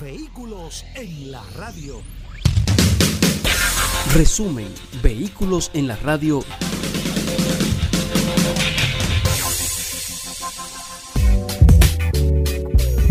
Vehículos en la radio. Resumen, Vehículos en la radio.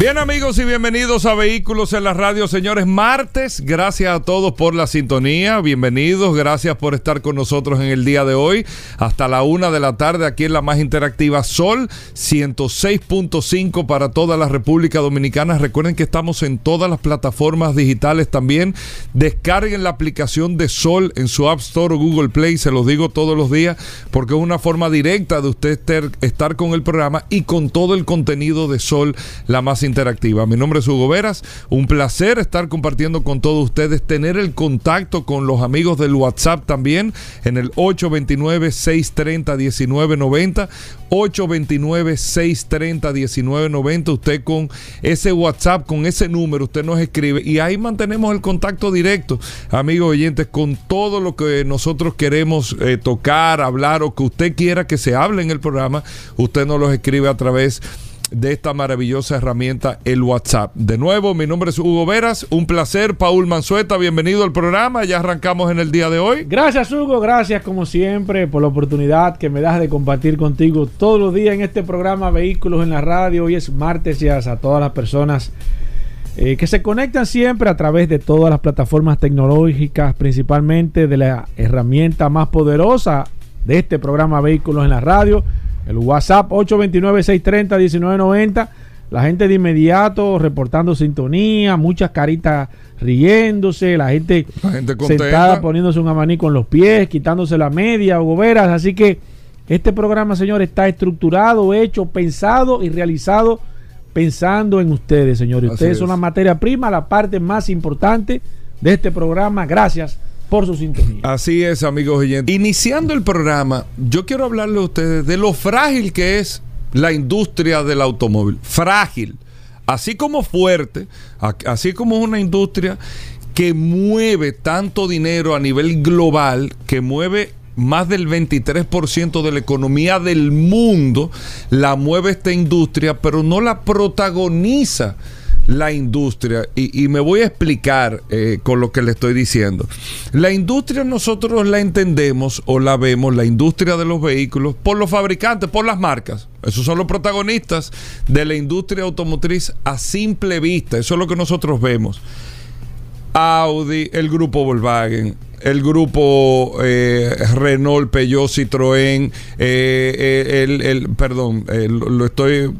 Bien amigos y bienvenidos a Vehículos en la Radio, señores. Martes, gracias a todos por la sintonía. Bienvenidos, gracias por estar con nosotros en el día de hoy. Hasta la una de la tarde aquí en la más interactiva Sol 106.5 para toda la República Dominicana. Recuerden que estamos en todas las plataformas digitales también. Descarguen la aplicación de Sol en su App Store o Google Play, se los digo todos los días, porque es una forma directa de usted estar con el programa y con todo el contenido de Sol, la más interactiva interactiva. Mi nombre es Hugo Veras, un placer estar compartiendo con todos ustedes, tener el contacto con los amigos del WhatsApp también en el 829-630-1990, 829-630-1990, usted con ese WhatsApp, con ese número, usted nos escribe y ahí mantenemos el contacto directo, amigos oyentes, con todo lo que nosotros queremos eh, tocar, hablar o que usted quiera que se hable en el programa, usted nos los escribe a través de de esta maravillosa herramienta, el WhatsApp. De nuevo, mi nombre es Hugo Veras, un placer, Paul Manzueta, bienvenido al programa, ya arrancamos en el día de hoy. Gracias Hugo, gracias como siempre por la oportunidad que me das de compartir contigo todos los días en este programa Vehículos en la Radio. Hoy es martes y a todas las personas eh, que se conectan siempre a través de todas las plataformas tecnológicas, principalmente de la herramienta más poderosa de este programa Vehículos en la Radio el WhatsApp 829-630-1990. La gente de inmediato reportando sintonía, muchas caritas riéndose, la gente, sentada poniéndose un abanico en los pies, quitándose la media o goberas. Así que este programa, señores, está estructurado, hecho, pensado y realizado pensando en ustedes, señores. ustedes son la materia prima, la parte más importante de este programa. Gracias por su sintonía. Así es, amigos oyentes. Iniciando el programa, yo quiero hablarle a ustedes de lo frágil que es la industria del automóvil. Frágil. Así como fuerte, así como es una industria que mueve tanto dinero a nivel global, que mueve más del 23% de la economía del mundo, la mueve esta industria, pero no la protagoniza la industria, y, me voy a explicar eh, con lo que le estoy diciendo. La industria nosotros la entendemos o la vemos, la industria de los vehículos, por los fabricantes, por las marcas. Esos son los protagonistas de la industria automotriz a simple vista. Eso es lo que nosotros vemos. Audi, el grupo Volkswagen, el grupo eh, Renault, Peugeot, Citroën, eh, eh, el, perdón, lo estoy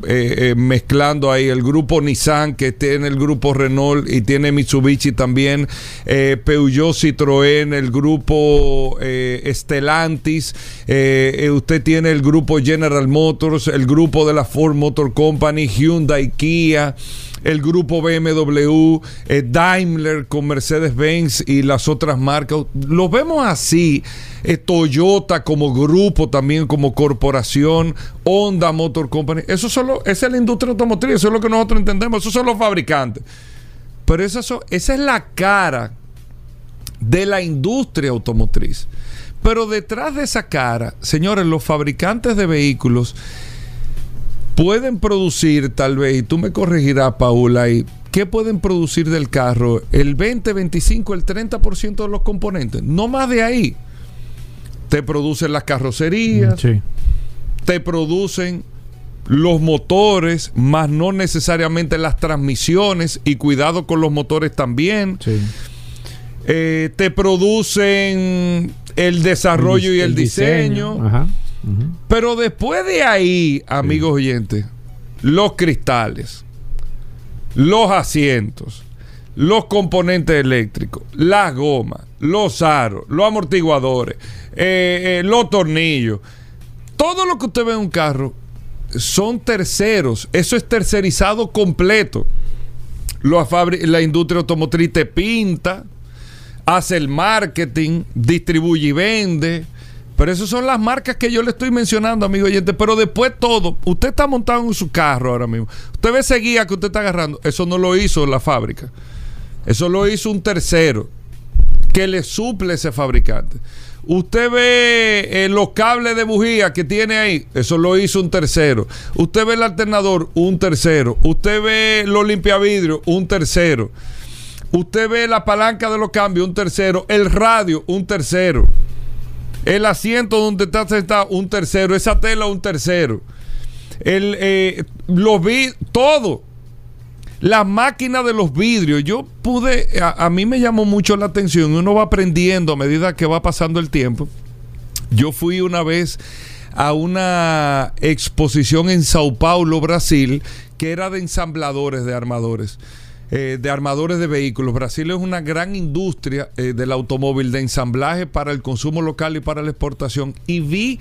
mezclando ahí, el grupo Nissan que tiene el grupo Renault y tiene Mitsubishi también, Peugeot, Citroën, el grupo Stellantis, usted tiene el grupo General Motors, el grupo de la Ford Motor Company, Hyundai, Kia el grupo BMW, eh, Daimler con Mercedes-Benz y las otras marcas. Lo vemos así. Eh, Toyota como grupo, también como corporación, Honda Motor Company. Eso solo, esa es la industria automotriz, eso es lo que nosotros entendemos, esos son los fabricantes. Pero esa, esa es la cara de la industria automotriz. Pero detrás de esa cara, señores, los fabricantes de vehículos pueden producir tal vez, y tú me corregirás, Paula, y ¿qué pueden producir del carro? El 20, 25, el 30% de los componentes. No más de ahí. Te producen las carrocerías, te producen los motores, más no necesariamente las transmisiones, y cuidado con los motores también. Eh, te producen el desarrollo y el, diseño. Ajá. Pero después de ahí, amigos oyentes, los cristales, los asientos, los componentes eléctricos, las gomas, los aros, los amortiguadores, eh, eh, los tornillos, todo lo que usted ve en un carro son terceros. Eso es tercerizado completo. la industria automotriz te pinta, hace el marketing, distribuye y vende. Pero esas son las marcas que yo le estoy mencionando, amigo oyente. Pero después todo, usted está montado en su carro ahora mismo. Usted ve ese guía que usted está agarrando. Eso no lo hizo la fábrica. Eso lo hizo un tercero que le suple ese fabricante. Usted ve eh, los cables de bujía que tiene ahí, eso lo hizo un tercero. Usted ve el alternador, un tercero. Usted ve los limpiavidrios, un tercero. Usted ve la palanca de los cambios, un tercero. El radio, un tercero. El asiento donde está sentado, un tercero. Esa tela, un tercero. El, eh, vi, todo. La máquina de los vidrios. Yo pude, a, mí me llamó mucho la atención. Uno va aprendiendo a medida que va pasando el tiempo. Yo fui una vez a una exposición en Sao Paulo, Brasil, que era de ensambladores de armadores. Eh, de armadores de vehículos. Brasil es una gran industria eh, del automóvil de ensamblaje para el consumo local y para la exportación. Y vi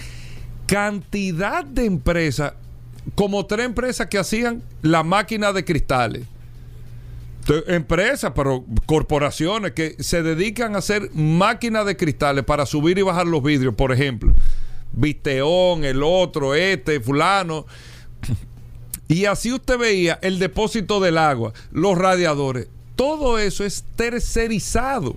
cantidad de empresas, como tres empresas que hacían la máquina de cristales. Empresas, pero corporaciones que se dedican a hacer máquinas de cristales para subir y bajar los vidrios, por ejemplo. Visteón, el otro, este, fulano. Y así usted veía el depósito del agua, los radiadores. Todo eso es tercerizado.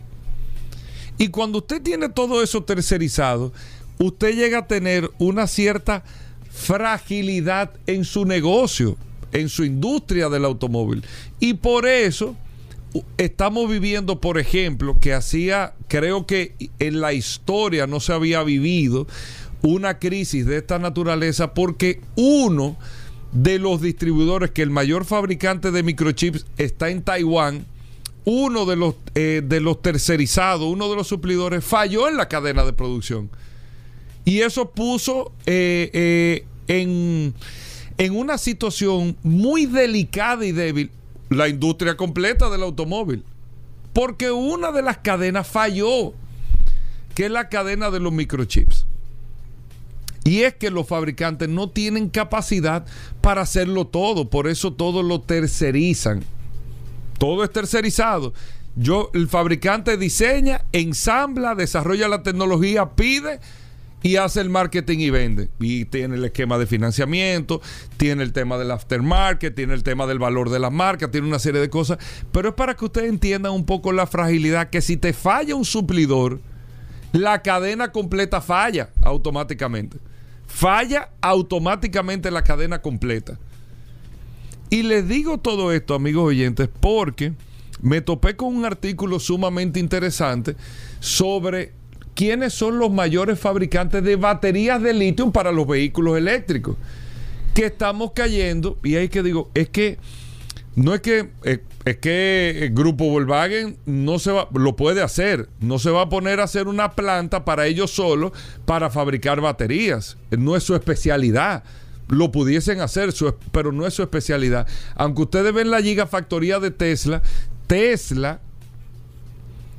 Y cuando usted tiene todo eso tercerizado, usted llega a tener una cierta fragilidad en su negocio, en su industria del automóvil. Y por eso estamos viviendo, por ejemplo, que hacía, creo que en la historia no se había vivido una crisis de esta naturaleza porque uno de los distribuidores que el mayor fabricante de microchips está en Taiwán, uno de los, eh, de los tercerizados, uno de los suplidores, falló en la cadena de producción. Y eso puso eh, eh, en, en una situación muy delicada y débil la industria completa del automóvil. Porque una de las cadenas falló, que es la cadena de los microchips. Y es que los fabricantes no tienen capacidad para hacerlo todo, por eso todo lo tercerizan. Todo es tercerizado. Yo, el fabricante diseña, ensambla, desarrolla la tecnología, pide y hace el marketing y vende. Y tiene el esquema de financiamiento, tiene el tema del aftermarket, tiene el tema del valor de las marcas, tiene una serie de cosas. Pero es para que ustedes entiendan un poco la fragilidad que si te falla un suplidor, la cadena completa falla automáticamente falla automáticamente la cadena completa. Y les digo todo esto, amigos oyentes, porque me topé con un artículo sumamente interesante sobre quiénes son los mayores fabricantes de baterías de litio para los vehículos eléctricos. Que estamos cayendo, y ahí que digo, es que no es que eh, es que el grupo Volkswagen no se va, lo puede hacer, no se va a poner a hacer una planta para ellos solos para fabricar baterías, no es su especialidad. Lo pudiesen hacer, pero no es su especialidad. Aunque ustedes ven la gigafactoría de Tesla, Tesla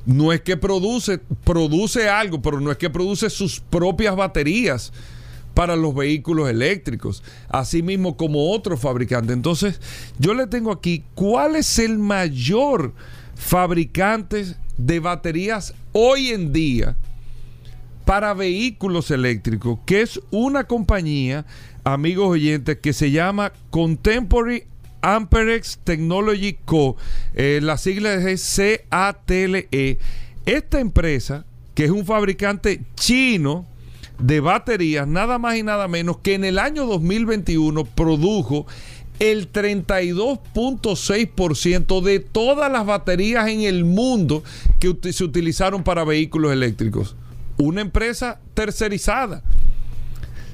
no es que produce, produce algo, pero no es que produce sus propias baterías para los vehículos eléctricos, así mismo como otros fabricantes. Entonces, yo le tengo aquí cuál es el mayor fabricante de baterías hoy en día para vehículos eléctricos, que es una compañía, amigos oyentes, que se llama Contemporary Amperex Technology Co. Eh, la sigla es CATLE. Esta empresa, que es un fabricante chino, de baterías, nada más y nada menos que en el año 2021 produjo el 32.6% de todas las baterías en el mundo que se utilizaron para vehículos eléctricos. Una empresa tercerizada.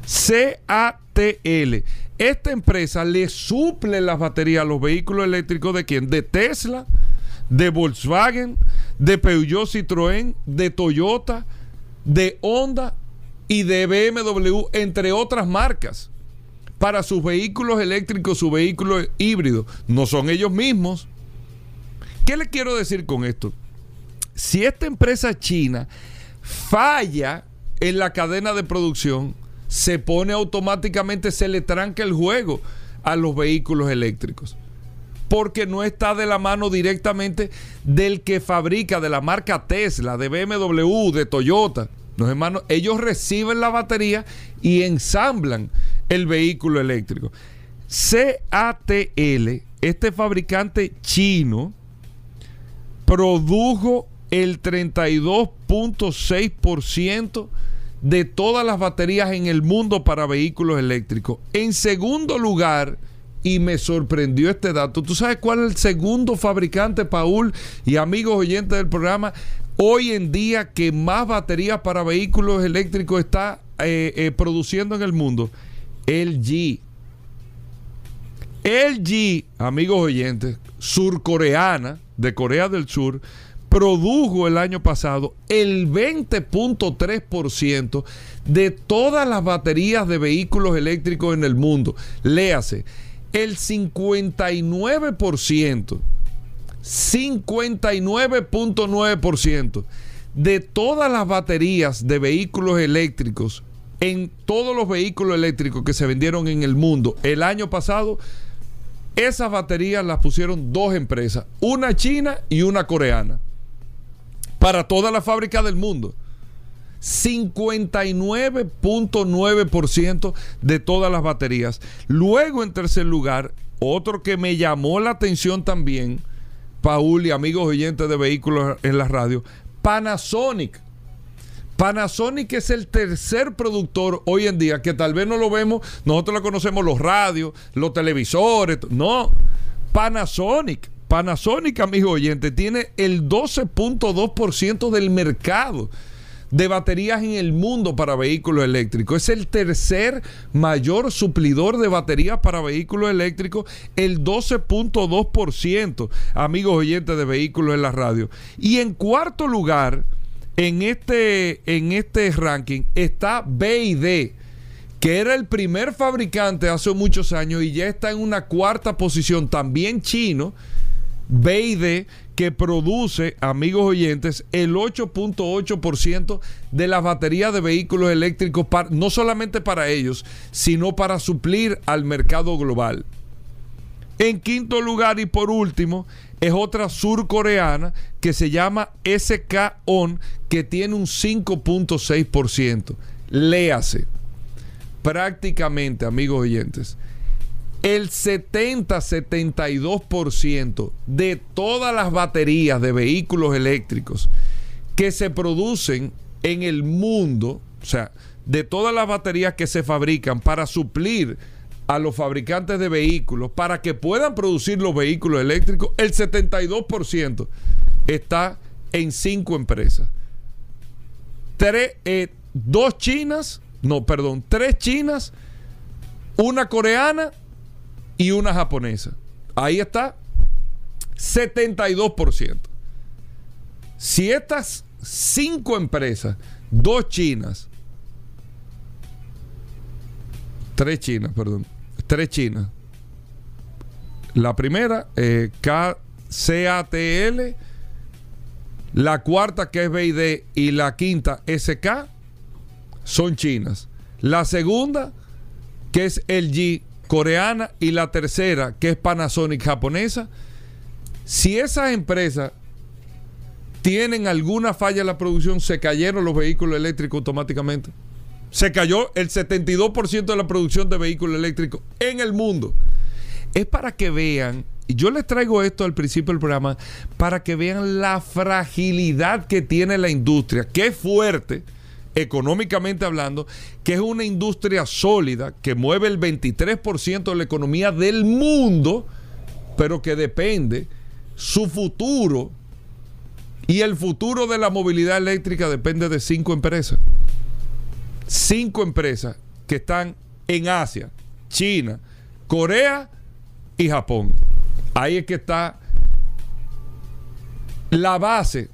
CATL. Esta empresa le suple las baterías a los vehículos eléctricos de quién? De Tesla, de Volkswagen, de Peugeot Citroën, de Toyota, de Honda y de BMW, entre otras marcas, para sus vehículos eléctricos, sus vehículos híbridos. No son ellos mismos. ¿Qué le quiero decir con esto? Si esta empresa china falla en la cadena de producción, se pone automáticamente, se le tranca el juego a los vehículos eléctricos. porque no está de la mano directamente del que fabrica, de la marca Tesla, de BMW, de Toyota. Los hermanos, ellos reciben la batería y ensamblan el vehículo eléctrico. CATL, este fabricante chino, produjo el 32.6% de todas las baterías en el mundo para vehículos eléctricos. En segundo lugar, y me sorprendió este dato, ¿tú sabes cuál es el segundo fabricante, Paul, y amigos oyentes del programa? Hoy en día que más baterías para vehículos eléctricos está eh, eh, produciendo en el mundo, LG. LG, amigos oyentes, surcoreana, de Corea del Sur, produjo el año pasado el 20.3% de todas las baterías de vehículos eléctricos en el mundo. Léase, el 59%, 59.9% de todas las baterías de vehículos eléctricos en todos los vehículos eléctricos que se vendieron en el mundo el año pasado, esas baterías las pusieron dos empresas, una china y una coreana para toda la fábrica del mundo. 59.9% de todas las baterías. Luego, en tercer lugar, otro que me llamó la atención también, Paul y amigos oyentes de vehículos en la radio, Panasonic. Panasonic es el tercer productor hoy en día, que tal vez no lo vemos, nosotros lo conocemos los radios, los televisores, no, Panasonic Panasonic, amigo oyente, tiene el 12.2% del mercado de baterías en el mundo para vehículos eléctricos. Es el tercer mayor suplidor de baterías para vehículos eléctricos, el 12.2%, amigos oyentes de vehículos en la radio. Y en cuarto lugar, en este, en este ranking, está BID que era el primer fabricante hace muchos años y ya está en una cuarta posición, también chino, BID que produce, amigos oyentes, el 8.8% de las baterías de vehículos eléctricos, no solamente para ellos, sino para suplir al mercado global. En quinto lugar y por último, es otra surcoreana que se llama SK On, que tiene un 5.6%. Léase. Prácticamente, amigos oyentes, el 70-72% de todas las baterías de vehículos eléctricos que se producen en el mundo, o sea, de todas las baterías que se fabrican para suplir a los fabricantes de vehículos para que puedan producir los vehículos eléctricos, el 72% está en cinco empresas. Tres, eh, dos chinas, no, perdón, tres chinas, una coreana y una japonesa. Ahí está, 72%. Si estas cinco empresas, dos chinas, tres chinas, perdón, tres chinas. La primera, eh, KCATL, la cuarta que es BID y la quinta SK son chinas. La segunda, que es el G coreana y la tercera, que es Panasonic japonesa, si esas empresas tienen alguna falla en la producción, se cayeron los vehículos eléctricos automáticamente. Se cayó el 72% de la producción de vehículos eléctricos en el mundo. Es para que vean, y yo les traigo esto al principio del programa, para que vean la fragilidad que tiene la industria, que es fuerte, económicamente hablando, que es una industria sólida que mueve el 23% de la economía del mundo, pero que depende su futuro y el futuro de la movilidad eléctrica depende de cinco empresas. Cinco empresas que están en Asia, China, Corea y Japón. Ahí es que está la base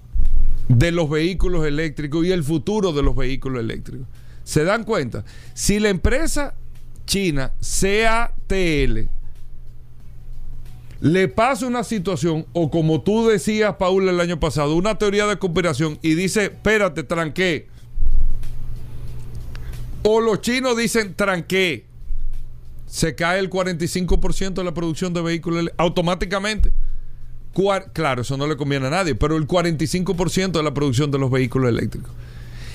de los vehículos eléctricos y el futuro de los vehículos eléctricos. ¿Se dan cuenta? Si la empresa china CATL le pasa una situación, o como tú decías, Paul, el año pasado, una teoría de conspiración y dice, espérate, tranqué. O los chinos dicen tranqué. se cae el 45% de la producción de vehículos automáticamente. Claro, eso no le conviene a nadie, pero el 45% de la producción de los vehículos eléctricos.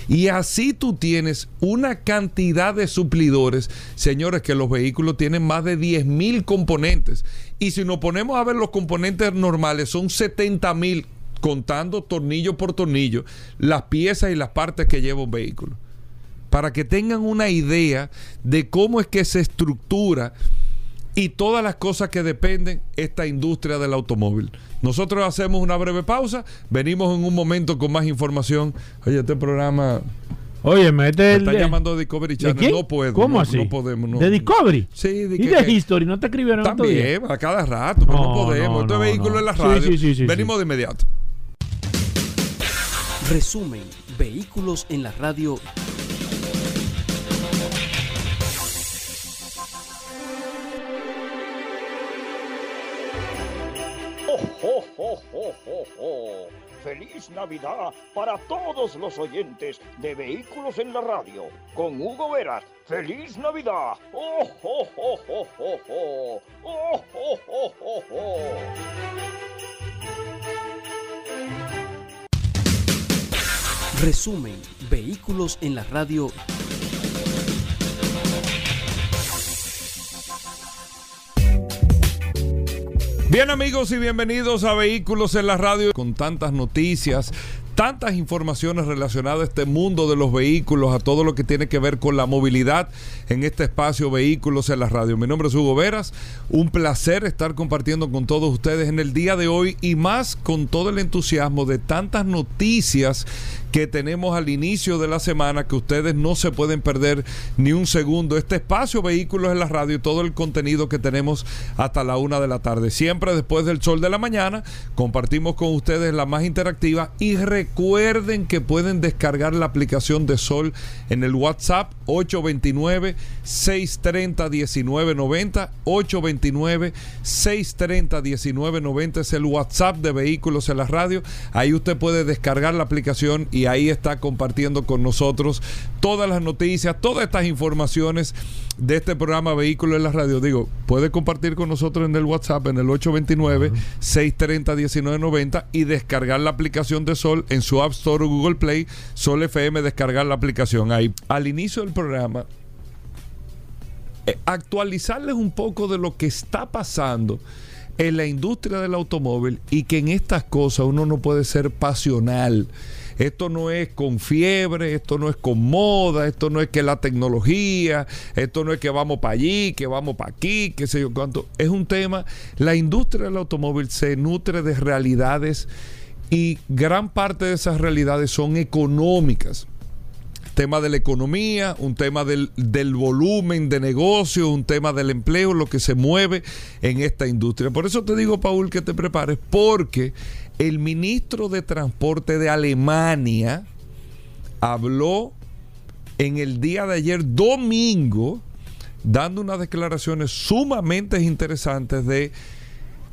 Y así tú tienes una cantidad de suplidores, señores, que los vehículos tienen más de 10 mil componentes. Y si nos ponemos a ver los componentes normales, son 70 mil, contando tornillo por tornillo, las piezas y las partes que lleva un vehículo. Para que tengan una idea de cómo es que se estructura y todas las cosas que dependen esta industria del automóvil. Nosotros hacemos una breve pausa, venimos en un momento con más información. Oye, este programa... Oye, mete me está llamando Discovery Channel. No puedo. ¿Cómo así? No podemos. ¿De Discovery? Sí. De ¿Y de History? ¿No te escribieron También, a cada rato. Pero no, podemos. este vehículo en la radio. Sí, sí, sí, venimos de inmediato. Resumen. Vehículos en la radio. Feliz Navidad para todos los oyentes de Vehículos en la Radio. Con Hugo Veras. Feliz Navidad. ¡Oh, oh, oh, oh, oh, oh! ¡Oh, oh, oh, oh, oh! Resumen. Vehículos en la Radio. Bien amigos y bienvenidos a Vehículos en la Radio con tantas noticias, tantas informaciones relacionadas a este mundo de los vehículos, a todo lo que tiene que ver con la movilidad en este espacio Vehículos en la Radio. Mi nombre es Hugo Veras, un placer estar compartiendo con todos ustedes en el día de hoy y más con todo el entusiasmo de tantas noticias que tenemos al inicio de la semana que ustedes no se pueden perder ni un segundo. Este espacio Vehículos en la Radio y todo el contenido que tenemos hasta la una de la tarde. Siempre después del sol de la mañana compartimos con ustedes la más interactiva y recuerden que pueden descargar la aplicación de Sol en el WhatsApp 829 630 1990 829 630 1990 es el WhatsApp de Vehículos en la Radio. Ahí usted puede descargar la aplicación y ahí está compartiendo con nosotros todas las noticias, todas estas informaciones de este programa Vehículos en la Radio. Digo, puede compartir con nosotros en el WhatsApp en el 829-630-1990 y descargar la aplicación de Sol en su App Store o Google Play. Sol FM, descargar la aplicación ahí. Al inicio del programa, eh, actualizarles un poco de lo que está pasando en la industria del automóvil y que en estas cosas uno no puede ser pasional. Esto no es con fiebre, esto no es con moda, esto no es que la tecnología, esto no es que vamos para allí, que vamos para aquí, qué sé yo cuánto. Es un tema, la industria del automóvil se nutre de realidades y gran parte de esas realidades son económicas tema de la economía, un tema del, del, volumen de negocio, un tema del empleo, lo que se mueve en esta industria. Por eso te digo, Paul, que te prepares, porque el ministro de Transporte de Alemania habló en el día de ayer, domingo, dando unas declaraciones sumamente interesantes de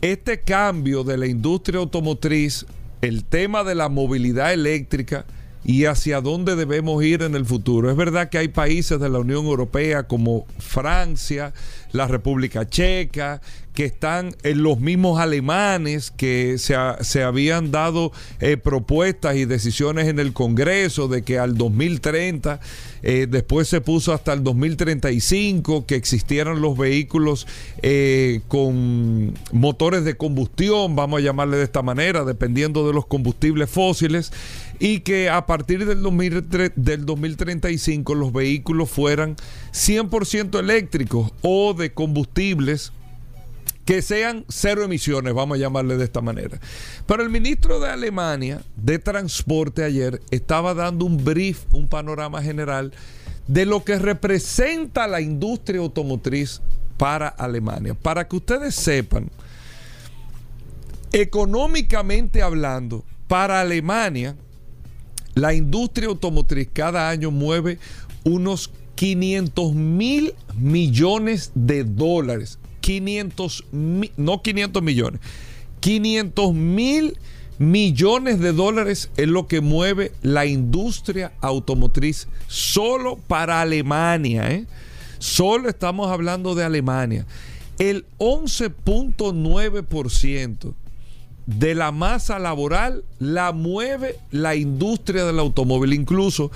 este cambio de la industria automotriz, el tema de la movilidad eléctrica y hacia dónde debemos ir en el futuro. Es verdad que hay países de la Unión Europea como Francia, la República Checa, que están en los mismos alemanes que se, se habían dado eh, propuestas y decisiones en el Congreso de que al 2030, eh, después se puso hasta el 2035, que existieran los vehículos eh, con motores de combustión, vamos a llamarle de esta manera, dependiendo de los combustibles fósiles, y que a partir del, del 2035 los vehículos fueran 100% eléctricos o de combustibles que sean cero emisiones, vamos a llamarle de esta manera. Pero el ministro de Alemania de Transporte ayer estaba dando un brief, un panorama general de lo que representa la industria automotriz para Alemania. Para que ustedes sepan, económicamente hablando, para Alemania, la industria automotriz cada año mueve unos 500 mil millones de dólares 500, no 500 millones, 500 mil millones de dólares es lo que mueve la industria automotriz solo para Alemania, ¿eh? Solo estamos hablando de Alemania. El 11.9% de la masa laboral la mueve la industria del automóvil. Incluso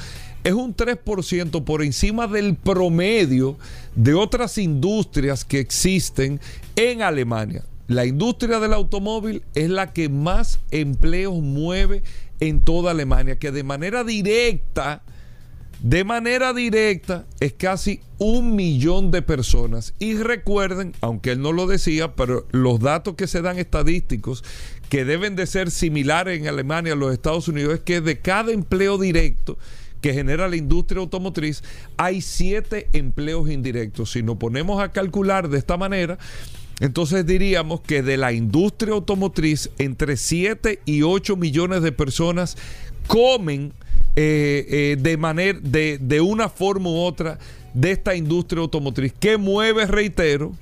es un 3% por encima del promedio de otras industrias que existen en Alemania. La industria del automóvil es la que más empleos mueve en toda Alemania, que de manera directa, de manera directa, es casi un millón de personas. Y recuerden, aunque él no lo decía, pero los datos que se dan estadísticos, que deben de ser similares en Alemania los Estados Unidos, es que de cada empleo directo, que genera la industria automotriz, hay siete empleos indirectos. Si nos ponemos a calcular de esta manera, entonces diríamos que de la industria automotriz, entre 7 y 8 millones de personas comen eh, eh, de, manera, de, de una forma u otra de esta industria automotriz, que mueve, reitero,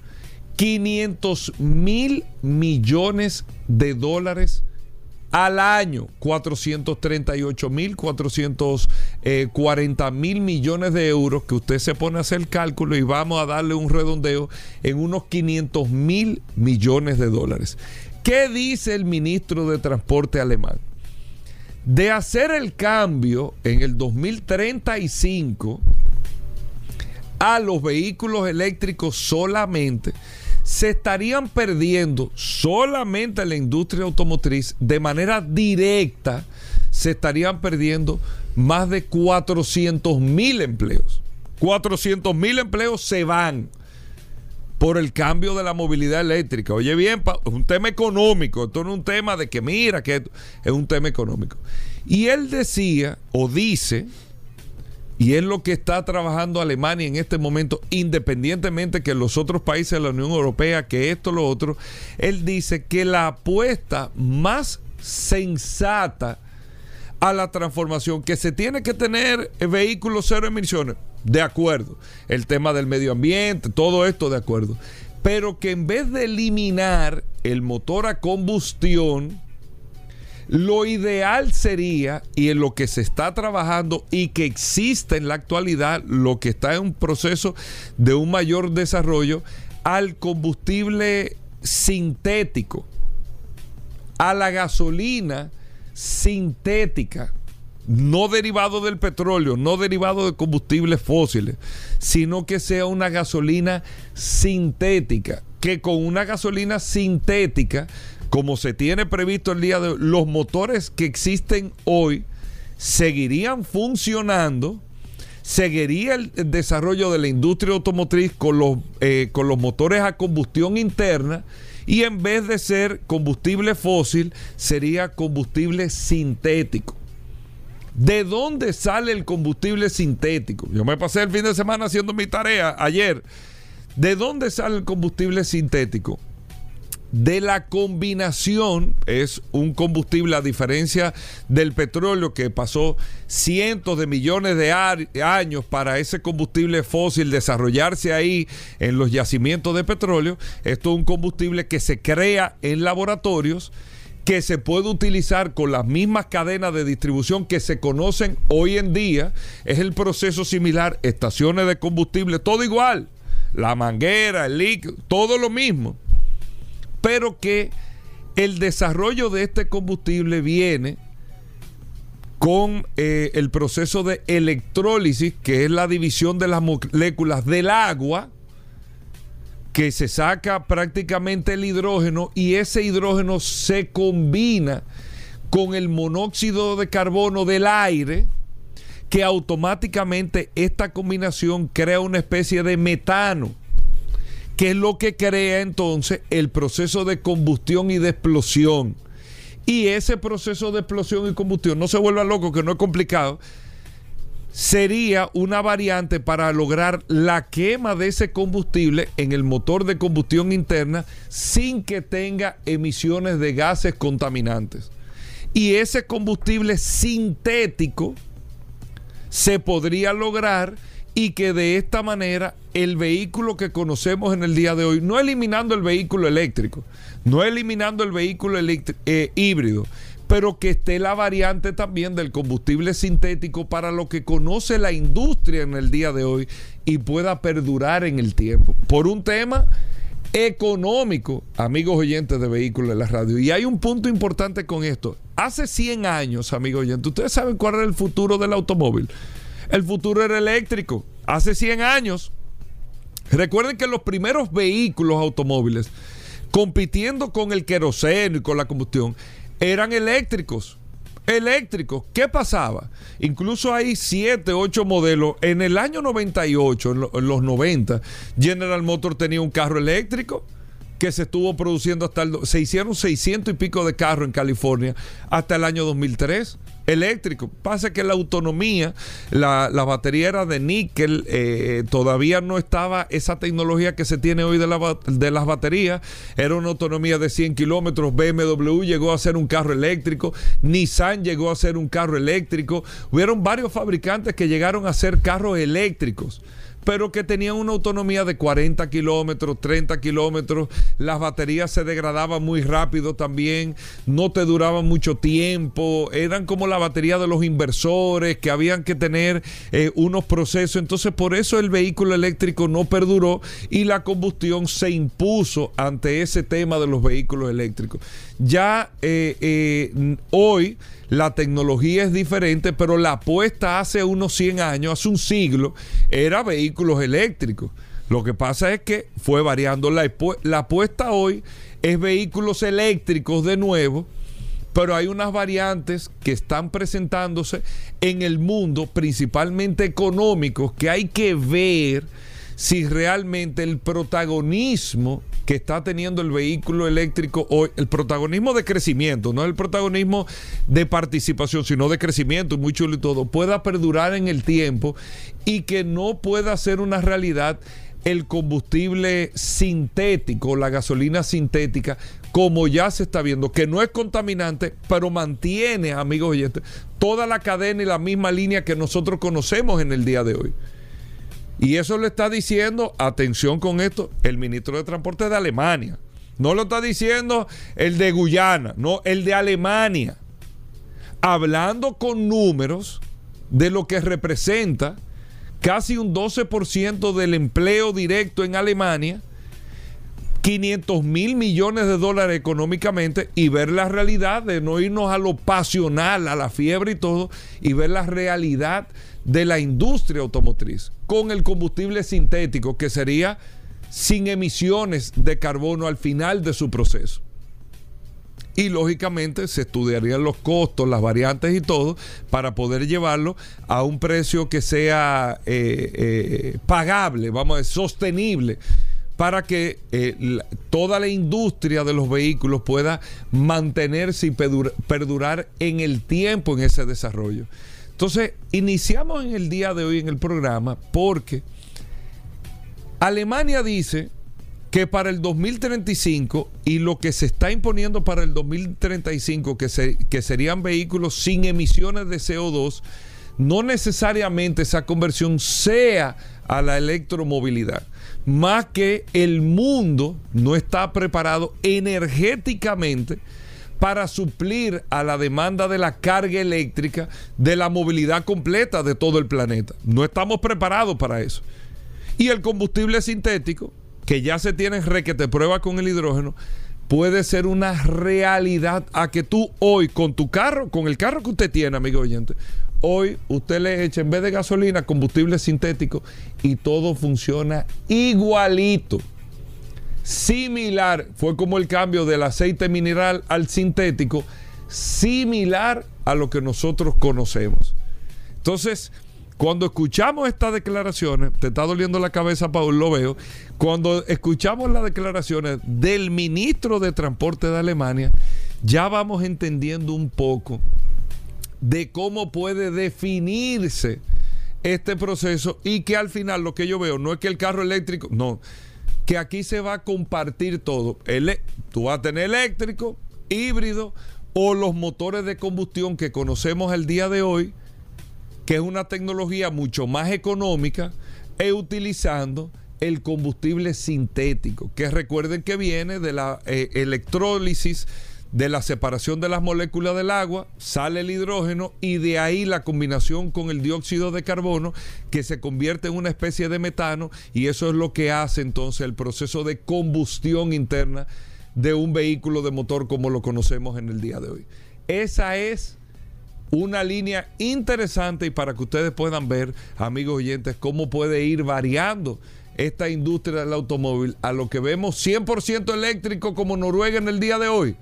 500 mil millones de dólares al año 438 mil, 440 mil millones de euros que usted se pone a hacer el cálculo y vamos a darle un redondeo en unos 500 mil millones de dólares. ¿Qué dice el ministro de Transporte alemán? De hacer el cambio en el 2035 a los vehículos eléctricos solamente, se estarían perdiendo solamente la industria automotriz de manera directa, se estarían perdiendo más de 400 mil empleos. 400 mil empleos se van por el cambio de la movilidad eléctrica. Oye bien, es un tema económico, esto no es un tema de que mira, que es un tema económico. Y él decía o dice y es lo que está trabajando Alemania en este momento, independientemente que los otros países de la Unión Europea, que esto, lo otro. Él dice que la apuesta más sensata a la transformación, que se tiene que tener vehículos cero emisiones, de acuerdo. El tema del medio ambiente, todo esto de acuerdo. Pero que en vez de eliminar el motor a combustión, lo ideal sería, y en lo que se está trabajando y que existe en la actualidad, lo que está en un proceso de un mayor desarrollo, al combustible sintético, a la gasolina sintética, no derivado del petróleo, no derivado de combustibles fósiles, sino que sea una gasolina sintética, que con una gasolina sintética como se tiene previsto el día de hoy, los motores que existen hoy seguirían funcionando, seguiría el, desarrollo de la industria automotriz con los, eh, con los motores a combustión interna y en vez de ser combustible fósil, sería combustible sintético. ¿De dónde sale el combustible sintético? Yo me pasé el fin de semana haciendo mi tarea ayer. ¿De dónde sale el combustible sintético? de la combinación, es un combustible a diferencia del petróleo que pasó cientos de millones de años para ese combustible fósil desarrollarse ahí en los yacimientos de petróleo. Esto es un combustible que se crea en laboratorios que se puede utilizar con las mismas cadenas de distribución que se conocen hoy en día. Es el proceso similar, estaciones de combustible, todo igual. La manguera, el líquido, todo lo mismo pero que el desarrollo de este combustible viene con eh, el proceso de electrólisis, que es la división de las moléculas del agua, que se saca prácticamente el hidrógeno y ese hidrógeno se combina con el monóxido de carbono del aire, que automáticamente esta combinación crea una especie de metano que es lo que crea entonces el proceso de combustión y de explosión. Y ese proceso de explosión y combustión, no se vuelva loco, que no es complicado, sería una variante para lograr la quema de ese combustible en el motor de combustión interna sin que tenga emisiones de gases contaminantes. Y ese combustible sintético se podría lograr y que de esta manera el vehículo que conocemos en el día de hoy, no eliminando el vehículo eléctrico, no eliminando el vehículo eh, híbrido, pero que esté la variante también del combustible sintético para lo que conoce la industria en el día de hoy y pueda perdurar en el tiempo. Por un tema económico, amigos oyentes de vehículos de la radio. Y hay un punto importante con esto. Hace 100 años, amigos oyentes, ¿ustedes saben cuál era el futuro del automóvil? El futuro era eléctrico. Hace 100 años. Recuerden que los primeros vehículos automóviles, compitiendo con el queroseno y con la combustión, eran eléctricos. Eléctricos. ¿Qué pasaba? Incluso hay 7, 8 modelos. En el año 98, en, los 90, General Motors tenía un carro eléctrico que se estuvo produciendo hasta el... Se hicieron 600 y pico de carros en California hasta el año 2003 eléctrico. Pasa que la autonomía, la, batería era de níquel, eh, todavía no estaba esa tecnología que se tiene hoy de, la, de las baterías. Era una autonomía de 100 kilómetros. BMW llegó a ser un carro eléctrico. Nissan llegó a ser un carro eléctrico. Hubieron varios fabricantes que llegaron a ser carros eléctricos pero que tenían una autonomía de 40 kilómetros, 30 kilómetros. Las baterías se degradaban muy rápido también, no te duraban mucho tiempo, eran como la batería de los inversores que habían que tener eh, unos procesos. Entonces, por eso el vehículo eléctrico no perduró y la combustión se impuso ante ese tema de los vehículos eléctricos. Ya eh, eh, hoy la tecnología es diferente, pero la apuesta hace unos 100 años, hace un siglo, era vehículos eléctricos. Lo que pasa es que fue variando. La, la apuesta hoy es vehículos eléctricos de nuevo, pero hay unas variantes que están presentándose en el mundo, principalmente económicos, que hay que ver si realmente el protagonismo que está teniendo el vehículo eléctrico hoy, el protagonismo de crecimiento, no el protagonismo de participación, sino de crecimiento, muy chulo y todo, pueda perdurar en el tiempo y que no pueda ser una realidad el combustible sintético, la gasolina sintética, como ya se está viendo, que no es contaminante, pero mantiene, amigos oyentes, toda la cadena y la misma línea que nosotros conocemos en el día de hoy. Y eso le está diciendo, atención con esto, el ministro de Transporte de Alemania. No lo está diciendo el de Guyana, no, el de Alemania. Hablando con números de lo que representa casi un 12% del empleo directo en Alemania, 500 mil millones de dólares económicamente y ver la realidad de no irnos a lo pasional, a la fiebre y todo, y ver la realidad de la industria automotriz con el combustible sintético, que sería sin emisiones de carbono al final de su proceso. Y lógicamente se estudiarían los costos, las variantes y todo para poder llevarlo a un precio que sea eh, eh, pagable, vamos a decir, sostenible para que eh, toda la industria de los vehículos pueda mantenerse y perdurar en el tiempo en ese desarrollo. Entonces, iniciamos en el día de hoy en el programa porque Alemania dice que para el 2035 y lo que se está imponiendo para el 2035, que, que serían vehículos sin emisiones de CO2, no necesariamente esa conversión sea a la electromovilidad, más que el mundo no está preparado energéticamente para suplir a la demanda de la carga eléctrica de la movilidad completa de todo el planeta. No estamos preparados para eso. Y el combustible sintético, que ya se tiene requete prueba con el hidrógeno, puede ser una realidad a que tú hoy con tu carro, con el carro que usted tiene, amigo oyente, hoy usted le echa en vez de gasolina combustible sintético y todo funciona igualito similar, fue como el cambio del aceite mineral al sintético, similar a lo que nosotros conocemos. Entonces, cuando escuchamos estas declaraciones, te está doliendo la cabeza, Paul, lo veo, cuando escuchamos las declaraciones del ministro de Transporte de Alemania, ya vamos entendiendo un poco de cómo puede definirse este proceso y que al final lo que yo veo no es que el carro eléctrico, no, que aquí se va a compartir todo. tú vas a tener eléctrico, híbrido o los motores de combustión que conocemos el día de hoy, que es una tecnología mucho más económica, e utilizando el combustible sintético, que recuerden que viene de la eh, electrólisis de la separación de las moléculas del agua, sale el hidrógeno y de ahí la combinación con el dióxido de carbono que se convierte en una especie de metano y eso es lo que hace entonces el proceso de combustión interna de un vehículo de motor como lo conocemos en el día de hoy. Esa es una línea interesante y para que ustedes puedan ver, amigos oyentes, cómo puede ir variando esta industria del automóvil a lo que vemos 100% eléctrico como Noruega en el día de hoy.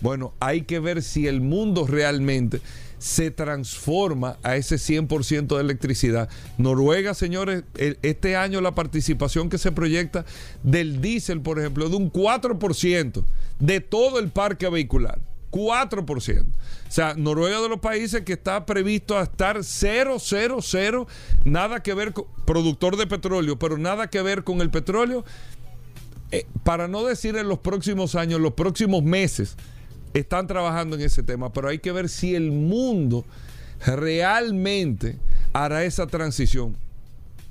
Bueno, hay que ver si el mundo realmente se transforma a ese 100% de electricidad. Noruega, señores, este año la participación que se proyecta del diésel, por ejemplo, de un 4% de todo el parque vehicular. 4%. O sea, Noruega de los países que está previsto a estar 0, 0, 0, nada que ver con productor de petróleo, pero nada que ver con el petróleo. Eh, para no decir en los próximos años, los próximos meses, están trabajando en ese tema, pero hay que ver si el mundo realmente hará esa transición.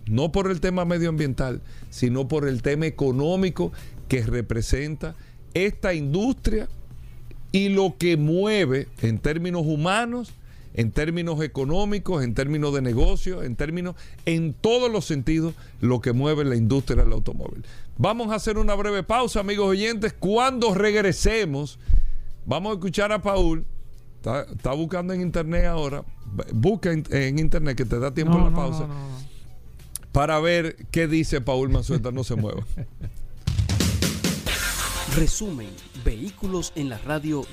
No por el tema medioambiental, sino por el tema económico que representa esta industria y lo que mueve en términos humanos, en términos económicos, en términos de negocio, en términos, en todos los sentidos, lo que mueve la industria del automóvil. Vamos a hacer una breve pausa, amigos oyentes. Cuando regresemos, Vamos a escuchar a Paul. Está, buscando en internet ahora. Busca en, internet que te da tiempo la pausa. para ver qué dice Paul Manzueta. No se mueva. Resumen. Vehículos en la radio.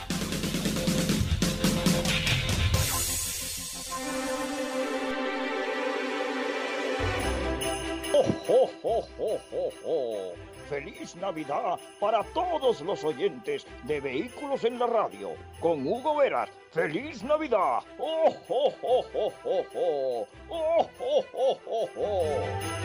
¡Oh, oh, oh, oh, oh! Feliz Navidad para todos los oyentes de Vehículos en la Radio. Con Hugo Veras, feliz Navidad. ¡Oh, oh, oh, oh, oh, oh! ¡Oh, oh, oh, oh, oh!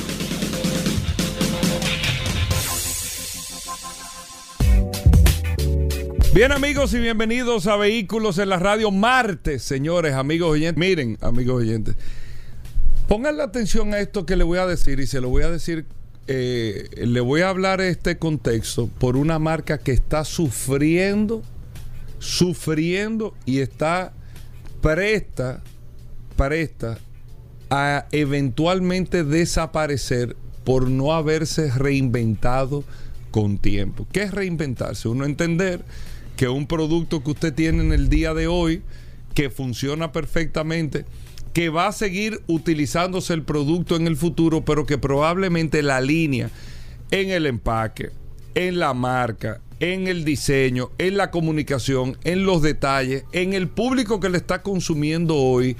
Bien amigos y bienvenidos a Vehículos en la Radio martes, señores, amigos oyentes. Miren, amigos oyentes, pongan la atención a esto que le voy a decir y se lo voy a decir, eh, le voy a hablar este contexto por una marca que está sufriendo, sufriendo y está presta, presta a eventualmente desaparecer por no haberse reinventado con tiempo. ¿Qué es reinventarse? Uno entender que un producto que usted tiene en el día de hoy, que funciona perfectamente, que va a seguir utilizándose el producto en el futuro, pero que probablemente la línea en el empaque, en la marca, en el diseño, en la comunicación, en los detalles, en el público que le está consumiendo hoy,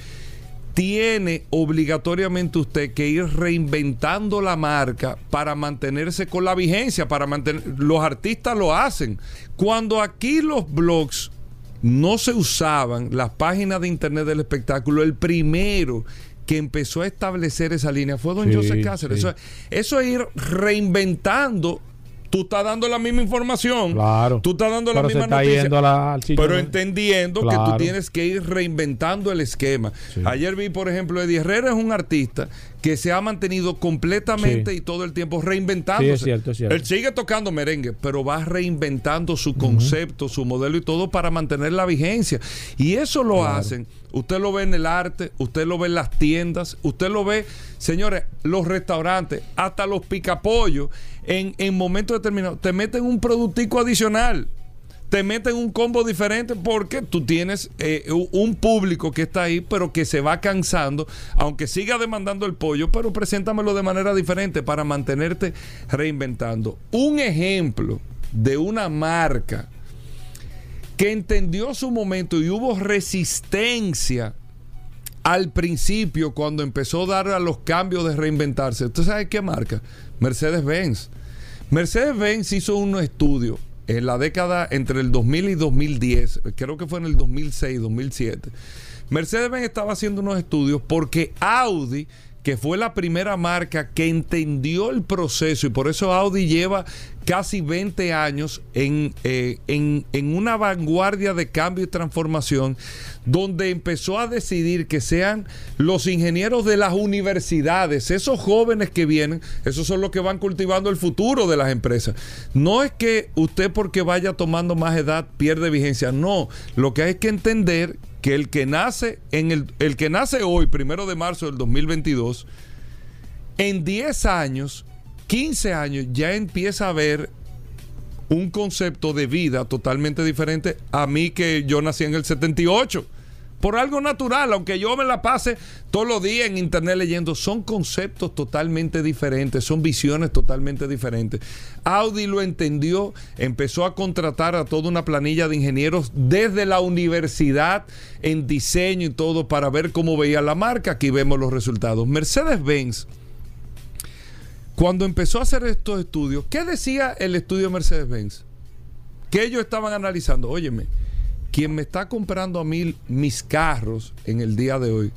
tiene obligatoriamente usted que ir reinventando la marca para mantenerse con la vigencia, para mantener los artistas lo hacen. Cuando aquí los blogs no se usaban, las páginas de internet del espectáculo, el primero que empezó a establecer esa línea fue don José Cáceres. Eso, eso es ir reinventando Tú estás dando la misma información. Claro. Tú estás dando la misma noticia. pero entendiendo que tú tienes que ir reinventando el esquema. Ayer vi, por ejemplo, Eddie Herrera es un artista que se ha mantenido completamente y todo el tiempo reinventándose. es cierto, es cierto. Él sigue tocando merengue, pero va reinventando su concepto, su modelo y todo para mantener la vigencia. Y eso lo hacen. Usted lo ve en el arte, usted lo ve en las tiendas, usted lo ve, señores, los restaurantes, hasta los picapollos en, en momentos determinados, te meten un productico adicional te meten un combo diferente porque tú tienes eh, un público que está ahí, pero que se va cansando, aunque siga demandando el pollo, pero preséntamelo de manera diferente para mantenerte reinventando. Un ejemplo de una marca que entendió su momento y hubo resistencia al principio cuando empezó a dar a los cambios de reinventarse. ¿Usted sabe qué marca? Mercedes-Benz. Mercedes-Benz hizo un estudio en la década entre el 2000 y 2010, creo que fue en el 2006, 2007, Mercedes-Benz estaba haciendo unos estudios porque Audi que fue la primera marca que entendió el proceso y por eso Audi lleva casi 20 años en, eh, en, en, una vanguardia de cambio y transformación, donde empezó a decidir que sean los ingenieros de las universidades, esos jóvenes que vienen, esos son los que van cultivando el futuro de las empresas. No es que usted porque vaya tomando más edad pierde vigencia, no, lo que hay que entender que el que nace en el, el que nace hoy, primero de marzo del 2022, en 10 años, 15 años, ya empieza a ver un concepto de vida totalmente diferente a mí que yo nací en el 78 por algo natural, aunque yo me la pase todos los días en internet leyendo, son conceptos totalmente diferentes, son visiones totalmente diferentes. Audi lo entendió, empezó a contratar a toda una planilla de ingenieros desde la universidad en diseño y todo para ver cómo veía la marca. Aquí vemos los resultados. Mercedes-Benz, cuando empezó a hacer estos estudios, ¿qué decía el estudio Mercedes-Benz? Que ellos estaban analizando, óyeme, quien me está comprando a mí mis carros en el día de hoy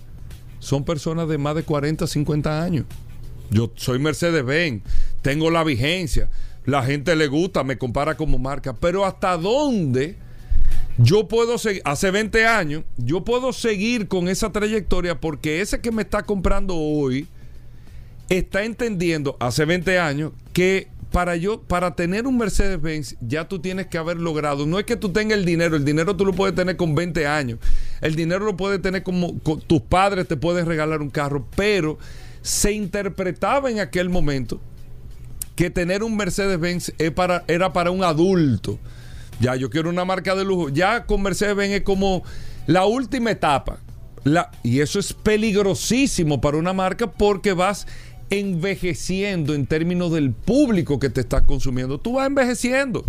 son personas de más de 40, 50 años. Yo soy Mercedes-Benz, tengo la vigencia, la gente le gusta, me compara como marca, pero ¿hasta dónde yo puedo seguir? Hace 20 años, yo puedo seguir con esa trayectoria porque ese que me está comprando hoy está entendiendo hace 20 años que para yo, para tener un Mercedes-Benz, ya tú tienes que haber logrado. No es que tú tengas el dinero, el dinero tú lo puedes tener con 20 años. El dinero lo puedes tener como tus padres te pueden regalar un carro, pero se interpretaba en aquel momento que tener un Mercedes-Benz era para un adulto. Ya yo quiero una marca de lujo. Ya con Mercedes-Benz es como la última etapa. La, y eso es peligrosísimo para una marca porque vas envejeciendo en términos del público que te está consumiendo. Tú vas envejeciendo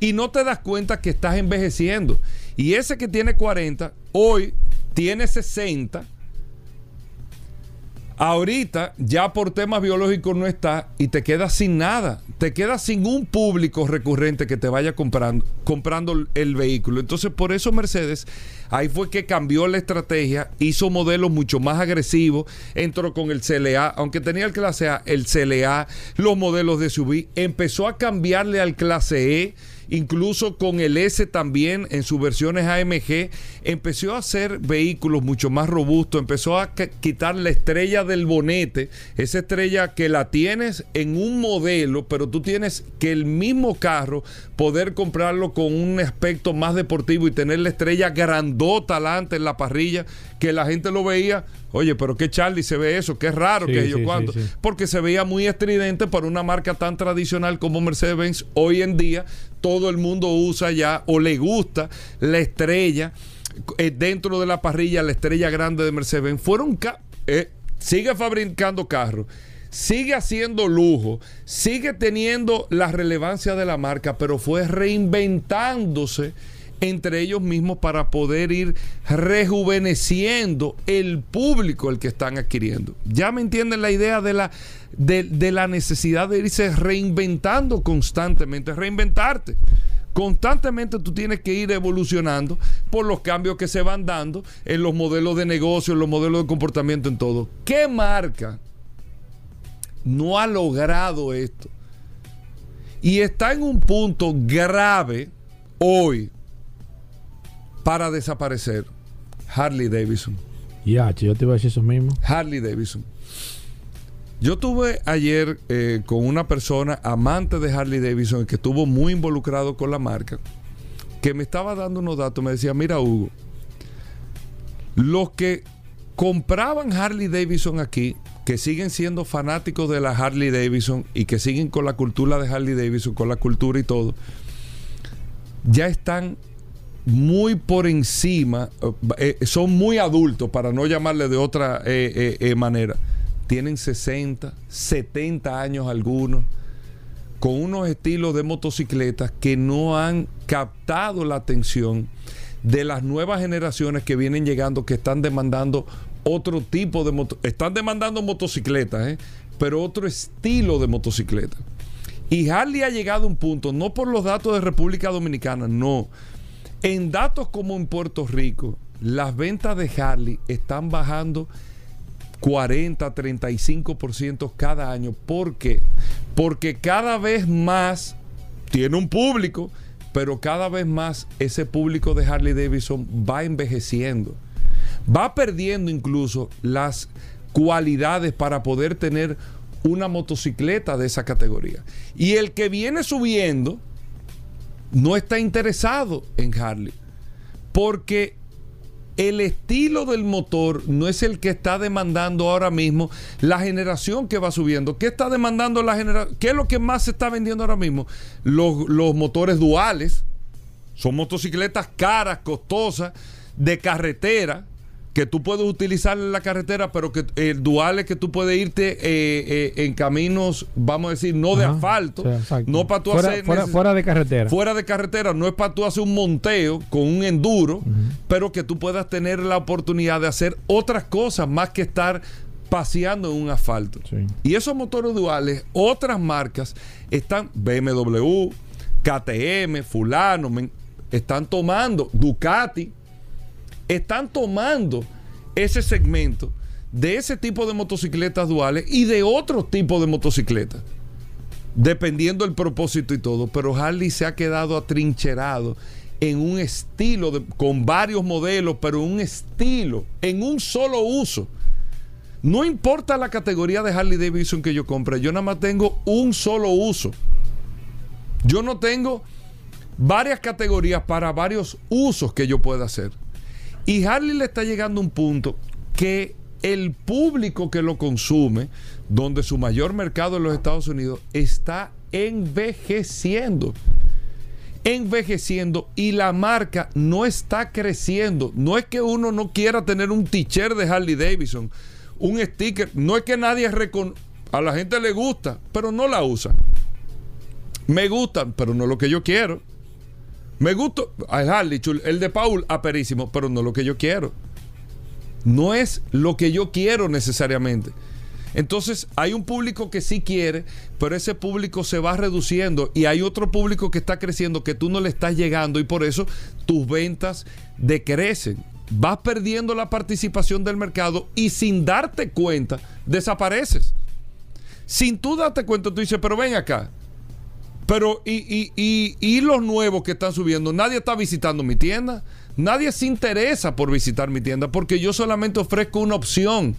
y no te das cuenta que estás envejeciendo. Y ese que tiene 40, hoy tiene 60 Ahorita ya por temas biológicos no está y te quedas sin nada. Te quedas sin un público recurrente que te vaya comprando, comprando el vehículo. Entonces por eso Mercedes ahí fue que cambió la estrategia, hizo modelos mucho más agresivos, entró con el CLA, aunque tenía el clase A, el CLA, los modelos de SUV, empezó a cambiarle al clase E incluso con el S también en sus versiones AMG, empezó a hacer vehículos mucho más robustos, empezó a quitar la estrella del bonete, esa estrella que la tienes en un modelo, pero tú tienes que el mismo carro poder comprarlo con un aspecto más deportivo y tener la estrella grandota adelante en la parrilla, que la gente lo veía Oye, pero qué Charlie se ve eso, qué raro que ellos cuando. Porque se veía muy estridente para una marca tan tradicional como Mercedes-Benz. Hoy en día todo el mundo usa ya o le gusta la estrella eh, dentro de la parrilla, la estrella grande de Mercedes-Benz. Fueron. Eh, sigue fabricando carros sigue haciendo lujo, sigue teniendo la relevancia de la marca, pero fue reinventándose entre ellos mismos para poder ir rejuveneciendo el público el que están adquiriendo. Ya me entienden la idea de la, de, la necesidad de irse reinventando constantemente, reinventarte. Constantemente tú tienes que ir evolucionando por los cambios que se van dando en los modelos de negocio, en los modelos de comportamiento, en todo. ¿Qué marca no ha logrado esto? Y está en un punto grave hoy para desaparecer. Harley Davidson. Ya, yo te iba a decir eso mismo. Harley Davidson. Yo tuve ayer eh, con una persona amante de Harley Davidson que estuvo muy involucrado con la marca, que me estaba dando unos datos. Me decía, mira Hugo, los que compraban Harley Davidson aquí, que siguen siendo fanáticos de la Harley Davidson y que siguen con la cultura de Harley Davidson, con la cultura y todo, ya están muy por encima, eh, eh, son muy adultos, para no llamarle de otra eh, manera. Tienen 60, 70 años algunos, con unos estilos de motocicletas que no han captado la atención de las nuevas generaciones que vienen llegando, que están demandando otro tipo de moto, están demandando motocicletas, pero otro estilo de motocicleta. Y Harley ha llegado a un punto, no por los datos de República Dominicana, no. En datos como en Puerto Rico, las ventas de Harley están bajando 40, 35% cada año. ¿Por qué? Porque cada vez más tiene un público, pero cada vez más ese público de Harley Davidson va envejeciendo. Va perdiendo incluso las cualidades para poder tener una motocicleta de esa categoría. Y el que viene subiendo no está interesado en Harley. Porque el estilo del motor no es el que está demandando ahora mismo la generación que va subiendo. ¿Qué está demandando la generación? ¿Qué es lo que más se está vendiendo ahora mismo? Los, los motores duales. Son motocicletas caras, costosas, de carretera, que tú puedes utilizar en la carretera, pero que el dual es que tú puedes irte eh, eh, en caminos, vamos a decir, no de asfalto, no para tú hacer fuera, de carretera. Fuera de carretera, no es para tú hacer un monteo con un enduro, pero que tú puedas tener la oportunidad de hacer otras cosas más que estar paseando en un asfalto. Y esos motores duales, otras marcas están BMW, KTM, fulano, están tomando Ducati están tomando ese segmento de ese tipo de motocicletas duales y de otro tipo de motocicletas, dependiendo del propósito y todo. Pero Harley se ha quedado atrincherado en un estilo, con varios modelos, pero un estilo, en un solo uso. No importa la categoría de Harley Davidson que yo compre, yo nada más tengo un solo uso. Yo no tengo varias categorías para varios usos que yo pueda hacer. Y Harley le está llegando a un punto que el público que lo consume, donde su mayor mercado en los Estados Unidos, está envejeciendo. Envejeciendo y la marca no está creciendo. No es que uno no quiera tener un t-shirt de Harley Davidson, un sticker. No es que nadie a la gente le gusta, pero no la usa. Me gustan, pero no lo que yo quiero. Me gusta el el de Paul, aperísimo, pero no lo que yo quiero. No es lo que yo quiero necesariamente. Entonces hay un público que sí quiere, pero ese público se va reduciendo y hay otro público que está creciendo que tú no le estás llegando y por eso tus ventas decrecen. Vas perdiendo la participación del mercado y sin darte cuenta desapareces. Sin tú darte cuenta, tú dices, pero ven acá, pero, y, y, y, los nuevos que están subiendo, nadie está visitando mi tienda. Nadie se interesa por visitar mi tienda porque yo solamente ofrezco una opción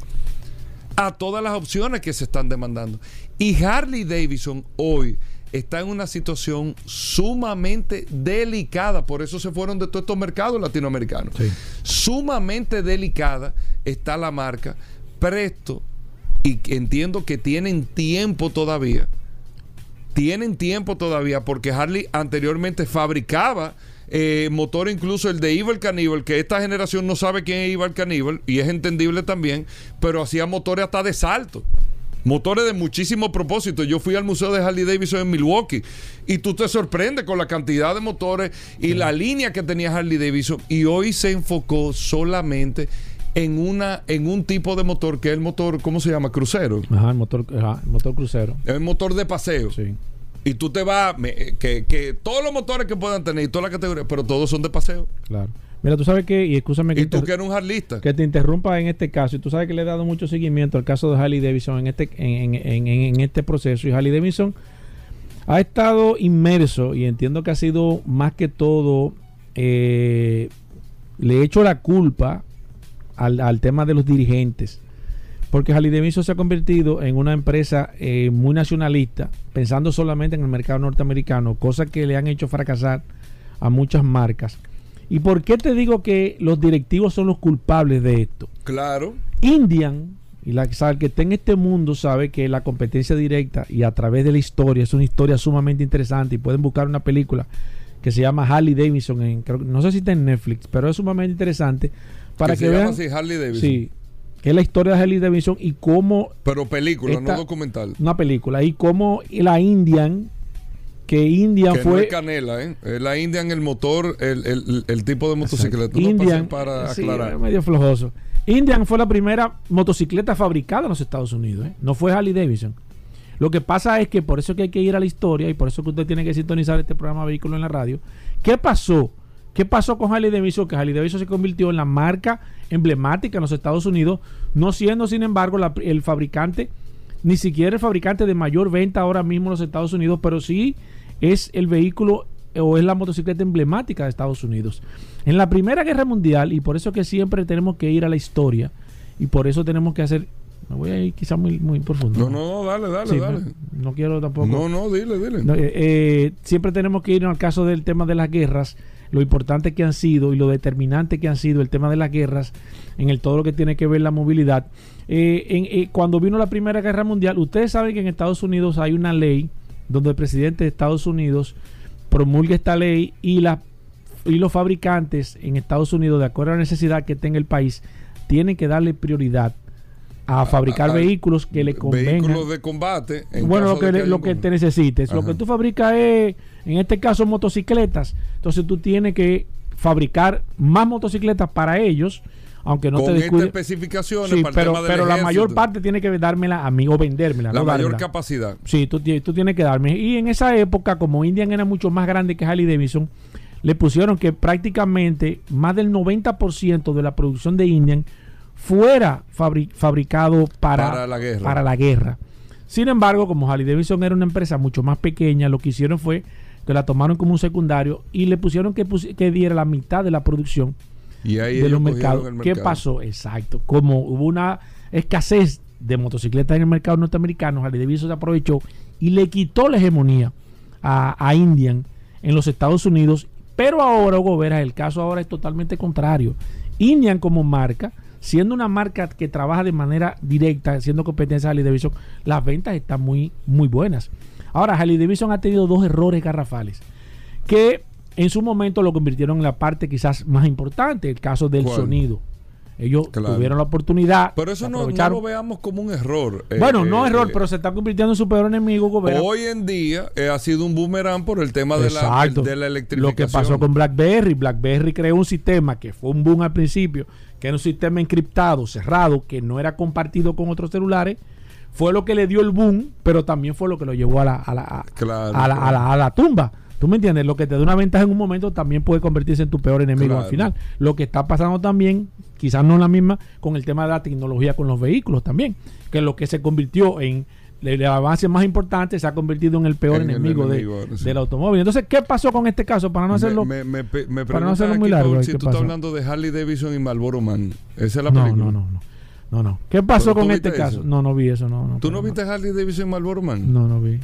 a todas las opciones que se están demandando. Y Harley Davidson hoy está en una situación sumamente delicada, por eso se fueron de todos estos mercados latinoamericanos. Sumamente delicada está la marca, presto, y entiendo que tienen tiempo todavía tienen tiempo todavía porque Harley anteriormente fabricaba eh, motor incluso el de Evil Cannibal, que esta generación no sabe quién es Evil Cannibal y es entendible también, pero hacía motores hasta de salto. Motores de muchísimo propósito. Yo fui al museo de Harley Davidson en Milwaukee y tú te sorprendes con la cantidad de motores y la línea que tenía Harley Davidson. Y hoy se enfocó solamente en una en un tipo de motor que es el motor, ¿cómo se llama? Crucero. Ajá, el motor, ajá, el motor crucero. Es el motor de paseo. Sí. Y tú te vas, que, que todos los motores que puedan tener y todas las categorías, pero todos son de paseo. Claro. Mira, tú sabes que, y escúchame que. Y tú que eres un harlista. Que te interrumpa en este caso, y tú sabes que le he dado mucho seguimiento al caso de Harley Davidson en este, en, en, en este proceso. Y Harley Davidson ha estado inmerso, y entiendo que ha sido más que todo. Eh, le he hecho la culpa al, tema de los dirigentes. Porque Harley Davidson se ha convertido en una empresa eh, muy nacionalista, pensando solamente en el mercado norteamericano, cosa que le han hecho fracasar a muchas marcas. ¿Y por qué te digo que los directivos son los culpables de esto? Claro. Indian, y la que está en este mundo sabe que la competencia directa y a través de la historia es una historia sumamente interesante y pueden buscar una película que se llama Harley Davidson en, no sé si está en Netflix, pero es sumamente interesante para que, vean. Harley Davidson. Sí, que es la historia de Harley Davidson y cómo. Pero película, no documental. Una película. Y cómo la Indian, que Indian fue. No es canela, ¿eh? La Indian, el motor, el, el, tipo de motocicleta. Indian, para aclarar. medio flojoso. Indian fue la primera motocicleta fabricada en los Estados Unidos, ¿eh? No fue Harley Davidson. Lo que pasa es que por eso que hay que ir a la historia y por eso que usted tiene que sintonizar este programa Vehículo en la Radio. ¿Qué pasó? ¿Qué pasó con Harley Davidson? Que Harley Davidson se convirtió en la marca emblemática en los Estados Unidos, no siendo, sin embargo, el fabricante, ni siquiera el fabricante de mayor venta ahora mismo en los Estados Unidos, pero sí es el vehículo o es la motocicleta emblemática de Estados Unidos. En la Primera Guerra Mundial, y por eso que siempre tenemos que ir a la historia, y por eso tenemos que hacer me voy a ir quizás muy, muy profundo. No, no, dale, dale, dale. No, quiero tampoco. No, no, dile, dile. Eh, eh, siempre tenemos que ir al caso del tema de las guerras, lo importante que han sido y lo determinante que han sido el tema de las guerras en el todo lo que tiene que ver la movilidad. Eh, cuando vino la Primera Guerra Mundial, ustedes saben que en Estados Unidos hay una ley donde el presidente de Estados Unidos promulga esta ley y, la, y los fabricantes en Estados Unidos, de acuerdo a la necesidad que tenga el país, tienen que darle prioridad a fabricar vehículos que le convengan. Vehículos de combate. bueno, lo que, lo que te necesites. Lo que tú fabricas es, en este caso, motocicletas. Entonces tú tienes que fabricar más motocicletas para ellos, aunque no te descuides. especificaciones pero, pero la mayor parte tiene que dármela a mí o vendérmela. La mayor capacidad. Sí, tú, tú tienes que darme. Y en esa época, como Indian era mucho más grande que Harley Davidson, le pusieron que prácticamente más del 90% de la producción de Indian fuera fabricado para, la guerra. Sin embargo, como Harley Davidson era una empresa mucho más pequeña, lo que hicieron fue que la tomaron como un secundario y le pusieron que, que diera la mitad de la producción y ahí de los mercados. ¿Qué pasó? Exacto. Como hubo una escasez de motocicletas en el mercado norteamericano, Harley Davidson se aprovechó y le quitó la hegemonía a, a Indian en los Estados Unidos. Pero ahora, Hugo Vera, el caso ahora es totalmente contrario. Indian como marca siendo una marca que trabaja de manera directa, siendo competencia de Harley Davidson, las ventas están muy, muy buenas. Ahora, Harley Davidson ha tenido dos errores garrafales que en su momento lo convirtieron en la parte quizás más importante, el caso del sonido. Ellos tuvieron la oportunidad. Pero eso no, lo veamos como un error. Eh, bueno, no eh, error, eh, pero se está convirtiendo en su peor enemigo. Hoy en día ha sido un boomerang por el tema de la, de la electrificación. Lo que pasó con BlackBerry. BlackBerry creó un sistema que fue un boom al principio, que era un sistema encriptado, cerrado, que no era compartido con otros celulares, fue lo que le dio el boom, pero también fue lo que lo llevó a la, a la, a, la, tumba. ¿Tú me entiendes? Lo que te da una ventaja en un momento también puede convertirse en tu peor enemigo al final. Lo que está pasando también, quizás no la misma, con el tema de la tecnología con los vehículos también, que lo que se convirtió en el avance más importante se ha convertido en el peor enemigo, del automóvil. Entonces, ¿qué pasó con este caso? Para no hacerlo, me, me, para no hacerlo muy largo. si tú estás hablando de Harley Davidson y Marlboro Man. Esa es la película. No, no, no. No, no. ¿Qué pasó con este caso? No, no vi eso. No, no, ¿Tú no viste Harley Davidson Marlboro Man? No, no vi.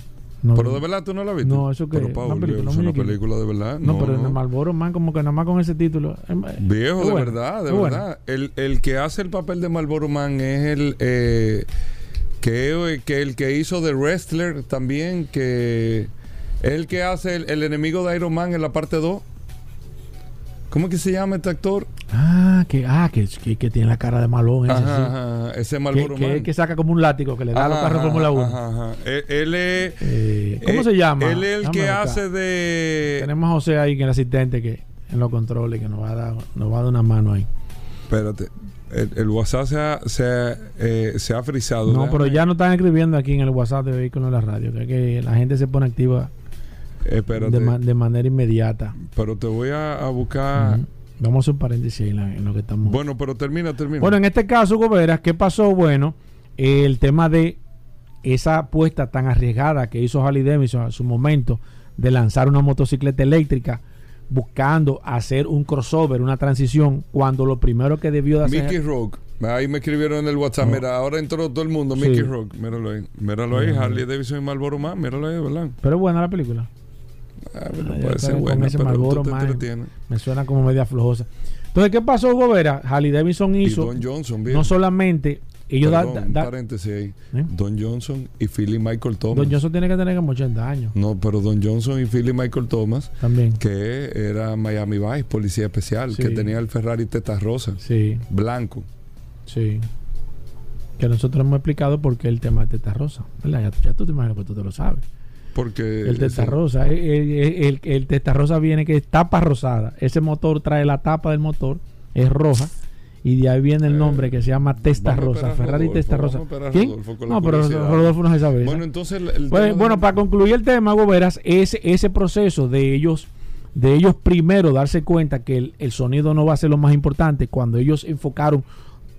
pero de verdad tú no la viste. No, eso que pero, Paul, una película, es una película de verdad. No, pero en Marlboro Man, como que nada más con ese título. Viejo, de verdad, de verdad. El, el que hace el papel de Marlboro Man es el. Eh, que, que el que hizo The Wrestler también, que es el que hace el, enemigo de Iron Man en la parte 2. ¿Cómo es que se llama este actor? Ah, que, ah, que, que, tiene la cara de malón. Ese, ajá, ese Marlboro que, que, saca como un látigo que le da a los carros Fórmula 1. Él, es. Eh, ¿Cómo se llama? Él es el que hace de. Tenemos a José ahí, que el asistente que en los controles, que nos va a dar, nos va a dar una mano ahí. Espérate el, WhatsApp se ha, se, eh, se ha frisado. No, pero ya no están escribiendo aquí en el WhatsApp de Vehículos de la Radio, que, que la gente se pone activa de, manera inmediata. Pero te voy a, buscar. Vamos a hacer un paréntesis en, lo que estamos. Bueno, pero termina, termina. Bueno, en este caso, Goberas, ¿qué pasó? Bueno, el tema de esa apuesta tan arriesgada que hizo Harley Davidson a su momento de lanzar una motocicleta eléctrica buscando hacer un crossover, una transición, cuando lo primero que debió de hacer. Mickey Rock. Ahí me escribieron en el WhatsApp. Mira, ahora entró todo el mundo. Mickey Rock. Míralo ahí. Míralo ahí. Harley Davidson y Marlboro Man. Míralo ahí, ¿verdad? Pero buena la película. Ah, puede ser buena, pero me suena como media flojosa. Entonces, ¿qué pasó, Gobera? Harley Davidson hizo. Don Johnson, No solamente ellos Perdón, paréntesis ahí. ¿Eh? Don Johnson y Philly Michael Thomas. Don Johnson tiene que tener como 80 años. No, pero Don Johnson y Philly Michael Thomas. También. Que era Miami Vice, policía especial. Que tenía el Ferrari Teta Rosa. Sí. Blanco. Sí. Que nosotros hemos explicado por qué el tema de Teta Rosa. Ya, ya, tú te imaginas que tú te lo sabes. Porque. El Teta Rosa. El, el, Teta Rosa viene que es tapa rosada. Ese motor trae la tapa del motor. Es roja Y de ahí viene el eh, nombre que se llama Testa Rosa, Ferrari Testa Rosa. ¿Quién? No, pero Rodolfo no se sabe. Bueno, entonces. Pues, bueno, para concluir el tema, Goberas, ese, ese proceso de ellos de ellos primero darse cuenta que el, el, sonido no va a ser lo más importante cuando ellos enfocaron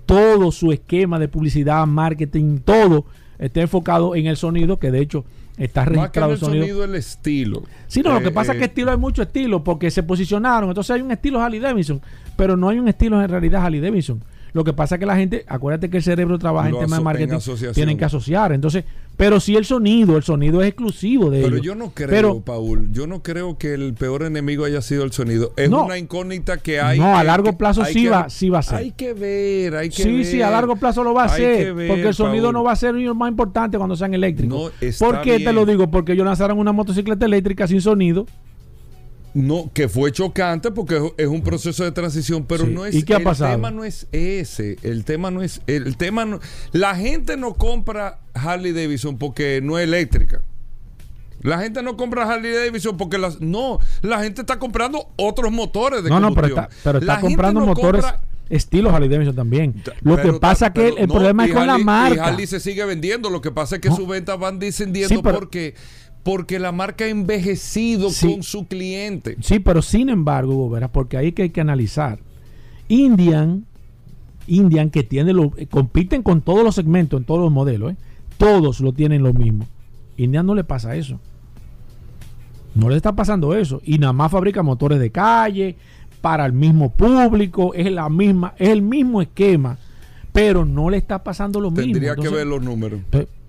todo su esquema de publicidad, marketing, todo está enfocado en el sonido, que de hecho está registrado el sonido. el estilo. Sí, no, lo que eh, pasa es que eh, estilo hay mucho estilo, porque se posicionaron. Entonces hay un estilo Harley Davidson, pero no hay un estilo en realidad Harley Davidson. Lo que pasa es que la gente, acuérdate que el cerebro trabaja en temas de marketing, tienen que asociar. Entonces, pero si el sonido, el sonido es exclusivo de Pero yo no creo, Paul, yo no creo que el peor enemigo haya sido el sonido. Es una incógnita que hay. No, a largo plazo sí, va, sí va a ser. Hay que ver, hay que ver. Sí, sí, a largo plazo lo va a hacer. porque el sonido no va a ser lo más importante cuando sean eléctricos. ¿Por qué te lo digo? Porque ellos lanzaron una motocicleta eléctrica sin sonido. No, que fue chocante porque es un proceso de transición, pero no es. ¿Y qué ha pasado? El tema no es ese. El tema no es. El tema no, la gente no compra Harley Davidson porque no es eléctrica. La gente no compra Harley Davidson porque las. No, la gente está comprando otros motores de No, no, pero está, pero está comprando motores. estilos Harley Davidson también. Lo que pasa que el, problema es con la marca. Y Harley se sigue vendiendo. Lo que pasa es que sus ventas van descendiendo porque porque la marca ha envejecido con su cliente. Sí, pero sin embargo, verás, porque ahí que hay que analizar. Indian, Indian que tiene lo, compiten con todos los segmentos, en todos los modelos, ¿eh? todos lo tienen lo mismo. Indian no le pasa eso. No le está pasando eso. Y nada más fabrica motores de calle para el mismo público, es la misma, es el mismo esquema, pero no le está pasando lo mismo. Tendría que ver los números.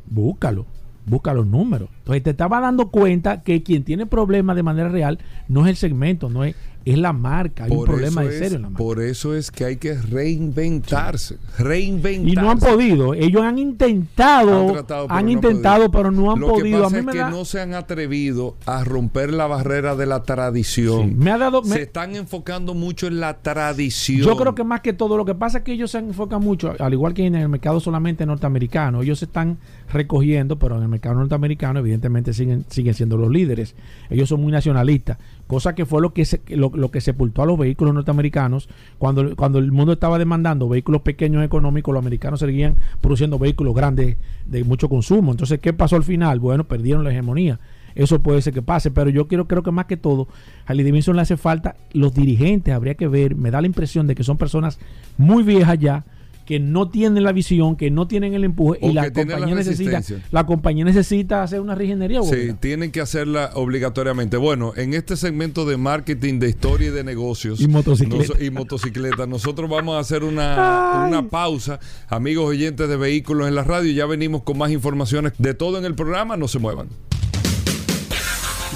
búscalo busca los números. Entonces te estaba dando cuenta que quien tiene problemas de manera real no es el segmento, no es, es la marca. Hay un problema de serio en la marca. Por eso es que hay que reinventarse. Reinventarse. Y no han podido. Ellos han intentado, han, intentado, pero no han podido. a mí es que no se han atrevido a romper la barrera de la tradición. Me ha dado, se están enfocando mucho en la tradición. Yo creo que más que todo, lo que pasa es que ellos se enfocan mucho, al igual que en el mercado solamente norteamericano. Ellos se están recogiendo, pero en el mercado norteamericano evidentemente siguen, siguen siendo los líderes. Ellos son muy nacionalistas, cosa que fue lo que, se, lo, que sepultó a los vehículos norteamericanos. Cuando, cuando el mundo estaba demandando vehículos pequeños económicos, los americanos seguían produciendo vehículos grandes de mucho consumo. Entonces, ¿qué pasó al final? Bueno, perdieron la hegemonía. Eso puede ser que pase, pero yo quiero, creo que más que todo, a Harley Davidson le hace falta los dirigentes, habría que ver, me da la impresión de que son personas muy viejas ya, que no tienen la visión, que no tienen el empuje y la compañía necesita la compañía necesita hacer una regenería. Sí, tienen que hacerla obligatoriamente. Bueno, en este segmento de marketing, de historia y de negocios y motocicleta, y motocicleta nosotros vamos a hacer una, una pausa. Amigos oyentes de vehículos en la radio, ya venimos con más informaciones de todo en el programa, no se muevan.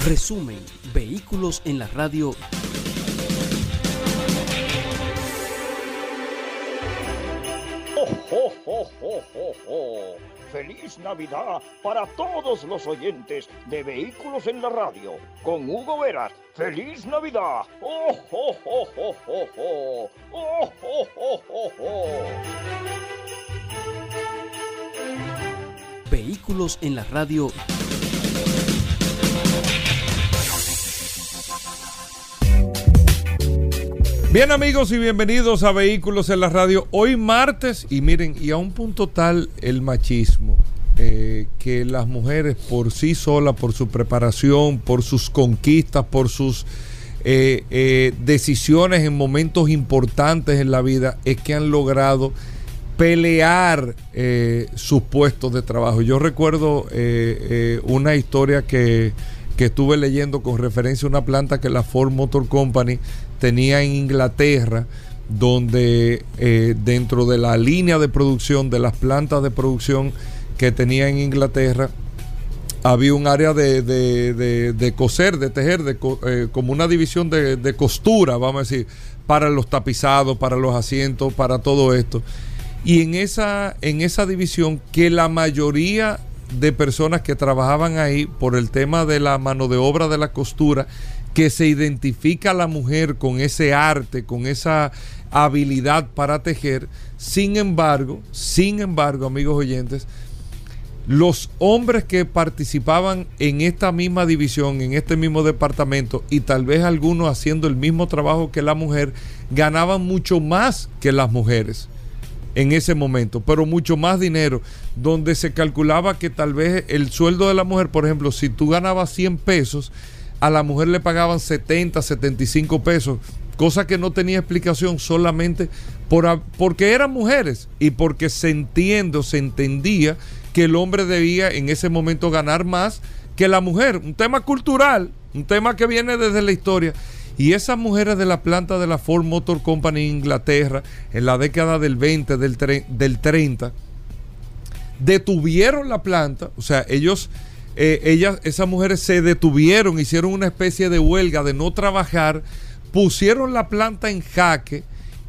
Resumen, vehículos en la radio ¡Feliz Navidad para todos los oyentes de Vehículos en la Radio! Con Hugo Veras. ¡Feliz Navidad! ¡Oh, oh, oh, oh, oh, oh! ¡Oh, oh, oh, oh, oh! Vehículos en la Radio Bien amigos y bienvenidos a Vehículos en la Radio. Hoy martes y miren, y a un punto tal el machismo, eh, que las mujeres por sí solas, por su preparación, por sus conquistas, por sus eh, eh, decisiones en momentos importantes en la vida, es que han logrado pelear sus puestos de trabajo. Yo recuerdo una historia que, que estuve leyendo con referencia a una planta que la Ford Motor Company tenía en Inglaterra, donde eh, dentro de la línea de producción, de las plantas de producción que tenía en Inglaterra, había un área de, de, coser, de tejer, de, eh, como una división de, costura, vamos a decir, para los tapizados, para los asientos, para todo esto. Y en esa, en esa división que la mayoría de personas que trabajaban ahí por el tema de la mano de obra de la costura que se identifica a la mujer con ese arte, con esa habilidad para tejer. Sin embargo, sin embargo, amigos oyentes, los hombres que participaban en esta misma división, en este mismo departamento, y tal vez algunos haciendo el mismo trabajo que la mujer, ganaban mucho más que las mujeres en ese momento, pero mucho más dinero, donde se calculaba que tal vez el sueldo de la mujer, por ejemplo, si tú ganabas 100 pesos, a la mujer le pagaban 70, 75 pesos, cosa que no tenía explicación solamente por, porque eran mujeres y porque se entiende, se entendía que el hombre debía en ese momento ganar más que la mujer. Un tema cultural, un tema que viene desde la historia. Y esas mujeres de la planta de la Ford Motor Company en Inglaterra, en la década del 20, del, del 30, detuvieron la planta, o sea, ellos, eh, ellas, esas mujeres se detuvieron, hicieron una especie de huelga de no trabajar, pusieron la planta en jaque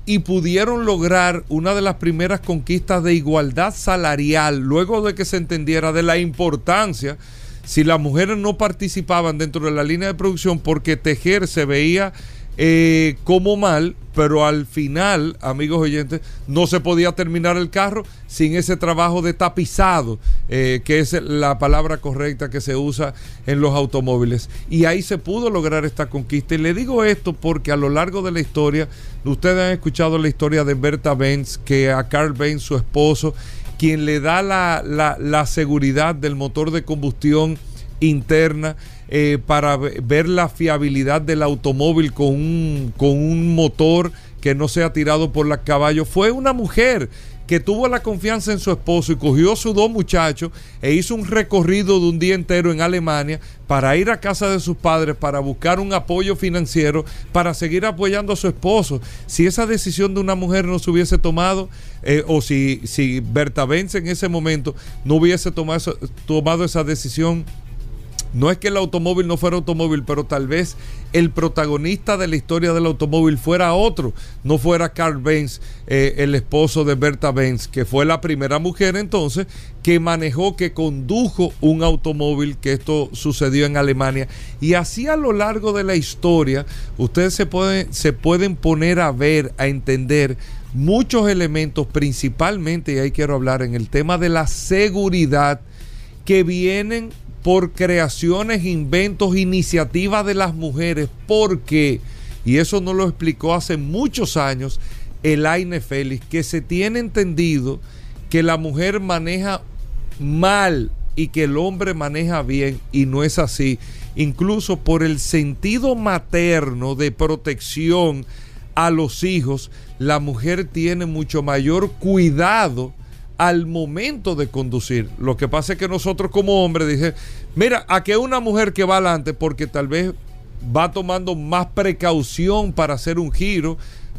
y pudieron lograr una de las primeras conquistas de igualdad salarial, luego de que se entendiera de la importancia si las mujeres no participaban dentro de la línea de producción porque tejer se veía eh, como mal, pero al final, amigos oyentes, no se podía terminar el carro sin ese trabajo de tapizado, eh, que es la palabra correcta que se usa en los automóviles. Y ahí se pudo lograr esta conquista. Y le digo esto porque a lo largo de la historia, ustedes han escuchado la historia de Berta Benz, que a Carl Benz, su esposo, quien le da la, la, la seguridad del motor de combustión interna, eh, para ver la fiabilidad del automóvil con un, con un motor que no sea tirado por los caballos. Fue una mujer que tuvo la confianza en su esposo y cogió a sus dos muchachos e hizo un recorrido de un día entero en Alemania para ir a casa de sus padres, para buscar un apoyo financiero, para seguir apoyando a su esposo. Si esa decisión de una mujer no se hubiese tomado, eh, o si, si Berta Benz en ese momento no hubiese tomado, tomado esa decisión, no es que el automóvil no fuera automóvil, pero tal vez el protagonista de la historia del automóvil fuera otro, no fuera Carl Benz, eh, el esposo de Berta Benz, que fue la primera mujer entonces que manejó, que condujo un automóvil, que esto sucedió en Alemania. Y así a lo largo de la historia, ustedes se pueden, se pueden poner a ver, a entender muchos elementos, principalmente, y ahí quiero hablar en el tema de la seguridad, que vienen por creaciones, inventos, iniciativas de las mujeres, porque, y eso nos lo explicó hace muchos años el Aine Félix, que se tiene entendido que la mujer maneja mal y que el hombre maneja bien, y no es así. Incluso por el sentido materno de protección a los hijos, la mujer tiene mucho mayor cuidado al momento de conducir. Lo que pasa es que nosotros como hombres dije, mira, a que una mujer que va adelante porque tal vez va tomando más precaución para hacer un giro,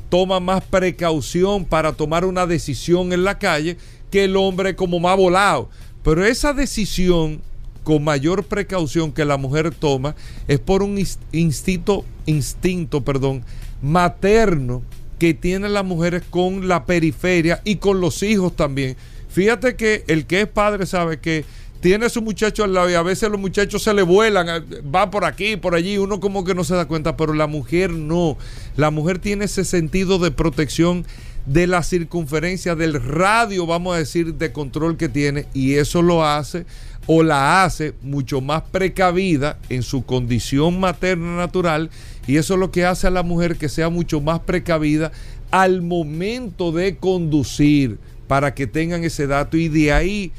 toma más precaución para tomar una decisión en la calle que el hombre como más volado. Pero esa decisión con mayor precaución que la mujer toma es por un instinto, instinto, perdón, materno que tienen las mujeres con la periferia y con los hijos también. Fíjate que el que es padre sabe que tiene a su muchacho al lado y a veces los muchachos se le vuelan, eh, va por aquí, por allí, uno como que no se da cuenta, pero la mujer no. La mujer tiene ese sentido de protección de la circunferencia del radio, vamos a decir, de control que tiene y eso lo hace o la hace mucho más precavida en su condición materna natural y eso es lo que hace a la mujer que sea mucho más precavida al momento de conducir para que tengan ese dato. Y de ahí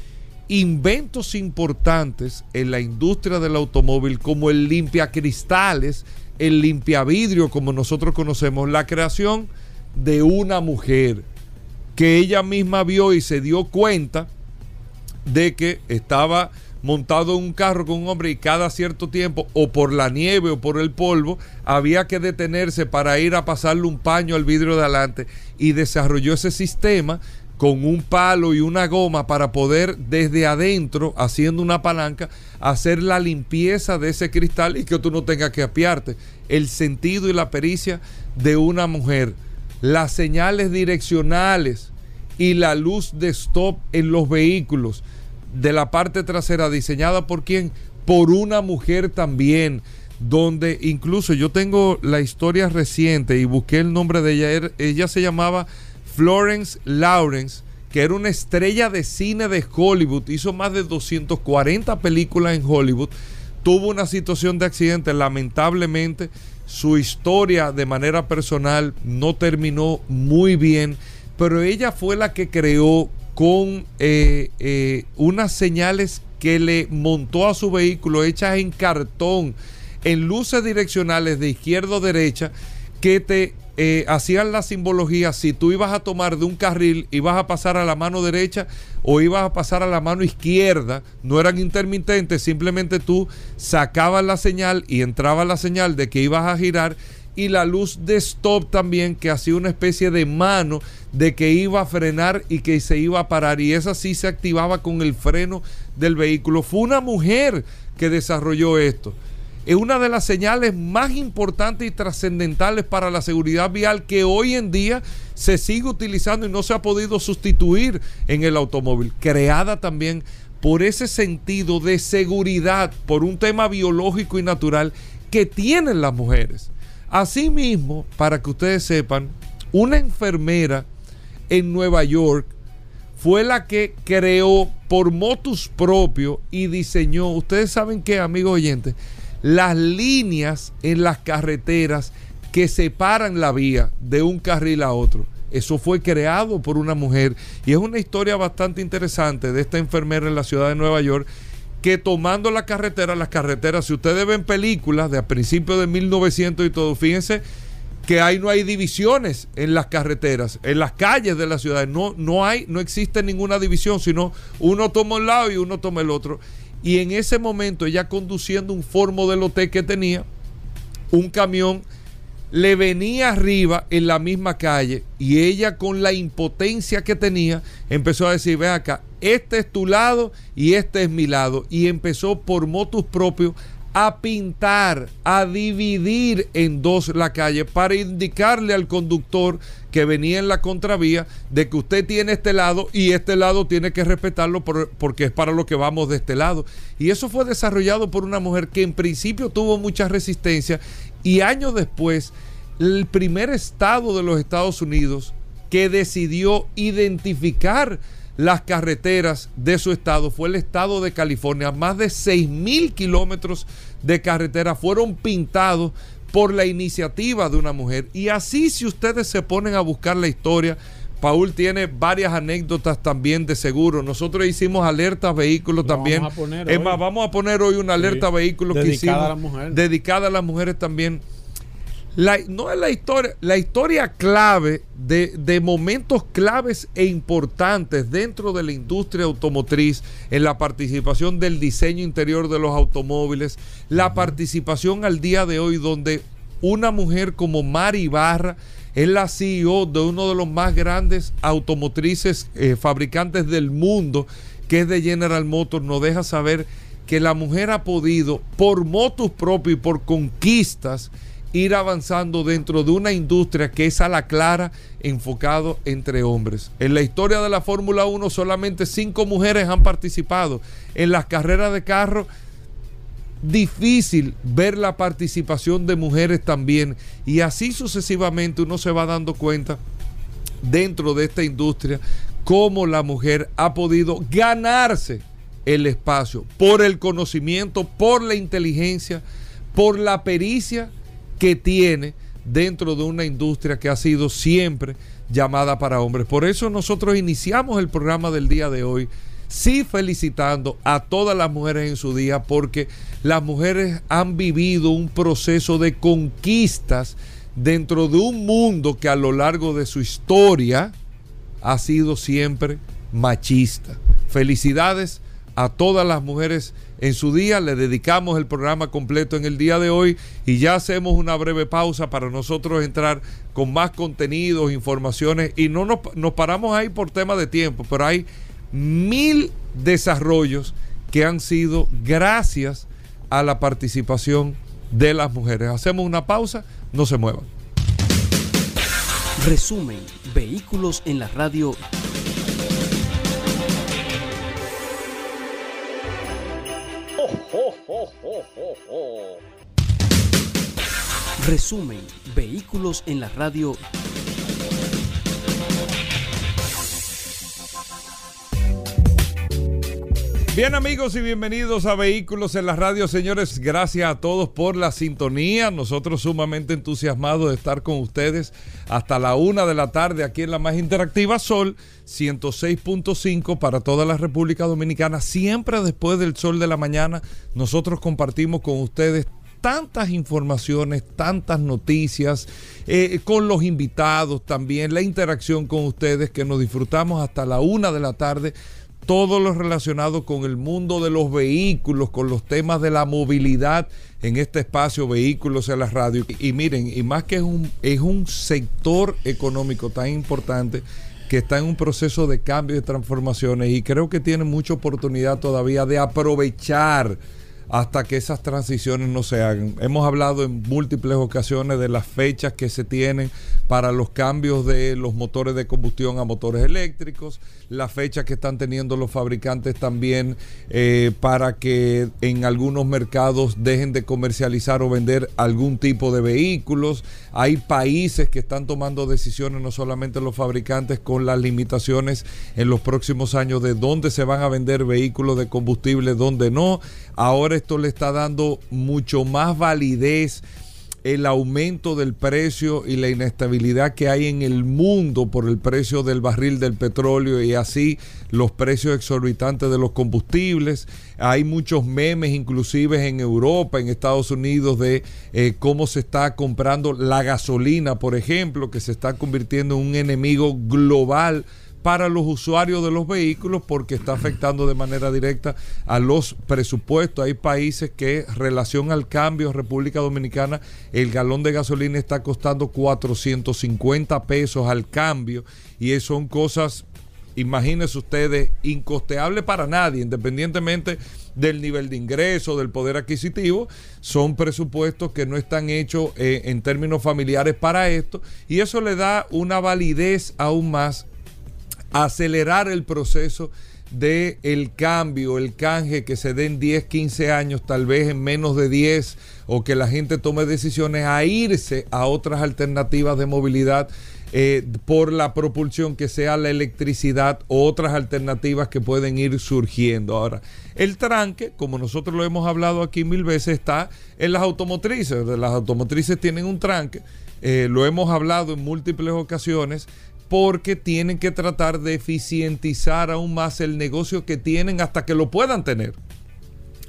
inventos importantes en la industria del automóvil como el limpia cristales, el limpia vidrio como nosotros conocemos, la creación de una mujer que ella misma vio y se dio cuenta de que estaba montado en un carro con un hombre y cada cierto tiempo, o por la nieve o por el polvo, había que detenerse para ir a pasarle un paño al vidrio de adelante y desarrolló ese sistema con un palo y una goma para poder desde adentro, haciendo una palanca, hacer la limpieza de ese cristal y que tú no tengas que apiarte. El sentido y la pericia de una mujer, las señales direccionales y la luz de stop en los vehículos de la parte trasera diseñada por quién? Por una mujer también, donde incluso yo tengo la historia reciente y busqué el nombre de ella, er, ella se llamaba Florence Lawrence, que era una estrella de cine de Hollywood, hizo más de 240 películas en Hollywood, tuvo una situación de accidente, lamentablemente su historia de manera personal no terminó muy bien, pero ella fue la que creó con eh, eh, unas señales que le montó a su vehículo hechas en cartón, en luces direccionales de izquierda o derecha, que te eh, hacían la simbología. Si tú ibas a tomar de un carril, ibas a pasar a la mano derecha o ibas a pasar a la mano izquierda, no eran intermitentes, simplemente tú sacabas la señal y entraba la señal de que ibas a girar y la luz de stop también que hacía una especie de mano de que iba a frenar y que se iba a parar y esa sí se activaba con el freno del vehículo. Fue una mujer que desarrolló esto es una de las señales más importantes y trascendentales para la seguridad vial que hoy en día se sigue utilizando y no se ha podido sustituir en el automóvil, creada también por ese sentido de seguridad, por un tema biológico y natural que tienen las mujeres. Asimismo, para que ustedes sepan, una enfermera en Nueva York fue la que creó por motus propio y diseñó, ustedes saben qué, amigos oyentes, las líneas en las carreteras que separan la vía de un carril a otro. Eso fue creado por una mujer y es una historia bastante interesante de esta enfermera en la ciudad de Nueva York que tomando la carretera, las carreteras, si ustedes ven películas de a principios de 1900 y todo, fíjense que ahí no hay divisiones en las carreteras, en las calles de la ciudad, no, no hay, no existe ninguna división, sino uno toma un lado y uno toma el otro. Y en ese momento ella conduciendo un Ford Modelo T que tenía, un camión le venía arriba en la misma calle y ella con la impotencia que tenía empezó a decir, ve acá, este es tu lado y este es mi lado. Y empezó por motus propios a pintar, a dividir en dos la calle para indicarle al conductor que venía en la contravía de que usted tiene este lado y este lado tiene que respetarlo porque es para lo que vamos de este lado. Y eso fue desarrollado por una mujer que en principio tuvo mucha resistencia y años después el primer estado de los Estados Unidos que decidió identificar las carreteras de su estado fue el estado de California. Más de 6 mil kilómetros de carretera fueron pintados por la iniciativa de una mujer. Y así si ustedes se ponen a buscar la historia, Paul tiene varias anécdotas también de seguro. Nosotros hicimos alertas vehículos también. es más, vamos a poner hoy una alerta vehículos que hicimos dedicada a las mujeres también no es la historia, la historia clave de, momentos claves e importantes dentro de la industria automotriz, en la participación del diseño interior de los automóviles, la participación al día de hoy donde una mujer como Mari Ibarra es la CEO de uno de los más grandes automotrices eh, fabricantes del mundo, que es de General Motors, nos deja saber que la mujer ha podido, por motos propios y por conquistas, ir avanzando dentro de una industria que es a la clara enfocado entre hombres. En la historia de la Fórmula 1 solamente cinco mujeres han participado. En las carreras de carro, difícil ver la participación de mujeres también. Y así sucesivamente uno se va dando cuenta dentro de esta industria cómo la mujer ha podido ganarse el espacio por el conocimiento, por la inteligencia, por la pericia que tiene dentro de una industria que ha sido siempre llamada para hombres. Por eso nosotros iniciamos el programa del día de hoy, sí felicitando a todas las mujeres en su día, porque las mujeres han vivido un proceso de conquistas dentro de un mundo que a lo largo de su historia ha sido siempre machista. Felicidades a todas las mujeres en su día. Le dedicamos el programa completo en el día de hoy y ya hacemos una breve pausa para nosotros entrar con más contenidos, informaciones y no nos, nos paramos ahí por tema de tiempo, pero hay mil desarrollos que han sido gracias a la participación de las mujeres. Hacemos una pausa, no se muevan. Resumen, vehículos en la radio. Resumen, vehículos en la radio. Bien amigos y bienvenidos a Vehículos en la Radio, señores. Gracias a todos por la sintonía. Nosotros sumamente entusiasmados de estar con ustedes hasta la una de la tarde aquí en la más interactiva Sol 106.5 para toda la República Dominicana. Siempre después del sol de la mañana nosotros compartimos con ustedes tantas informaciones, tantas noticias, eh, con los invitados también, la interacción con ustedes que nos disfrutamos hasta la una de la tarde todo lo relacionado con el mundo de los vehículos, con los temas de la movilidad en este espacio Vehículos en la Radio. Y, miren, y más que es un, es un sector económico tan importante que está en un proceso de cambio y transformaciones y creo que tiene mucha oportunidad todavía de aprovechar hasta que esas transiciones no se hagan. Hemos hablado en múltiples ocasiones de las fechas que se tienen para los cambios de los motores de combustión a motores eléctricos, la fecha que están teniendo los fabricantes también eh, para que en algunos mercados dejen de comercializar o vender algún tipo de vehículos. Hay países que están tomando decisiones, no solamente los fabricantes, con las limitaciones en los próximos años de dónde se van a vender vehículos de combustible, dónde no. Ahora esto le está dando mucho más validez el aumento del precio y la inestabilidad que hay en el mundo por el precio del barril del petróleo y así los precios exorbitantes de los combustibles. Hay muchos memes inclusive en Europa, en Estados Unidos, de eh, cómo se está comprando la gasolina, por ejemplo, que se está convirtiendo en un enemigo global para los usuarios de los vehículos porque está afectando de manera directa a los presupuestos. Hay países que, relación al cambio, República Dominicana, el galón de gasolina está costando 450 pesos al cambio y son cosas imagínense ustedes, incosteables para nadie, independientemente del nivel de ingreso, del poder adquisitivo, son presupuestos que no están hechos eh, en términos familiares para esto y eso le da una validez aún más acelerar el proceso de cambio, el canje que se dé en 10, 15 años, tal vez en menos de 10, o que la gente tome decisiones a irse a otras alternativas de movilidad eh, por la propulsión que sea la electricidad o otras alternativas que pueden ir surgiendo. Ahora, el tranque, como nosotros lo hemos hablado aquí mil veces, está en las automotrices. Las automotrices tienen un tranque. Eh, lo hemos hablado en múltiples ocasiones porque tienen que tratar de eficientizar aún más el negocio que tienen hasta que lo puedan tener.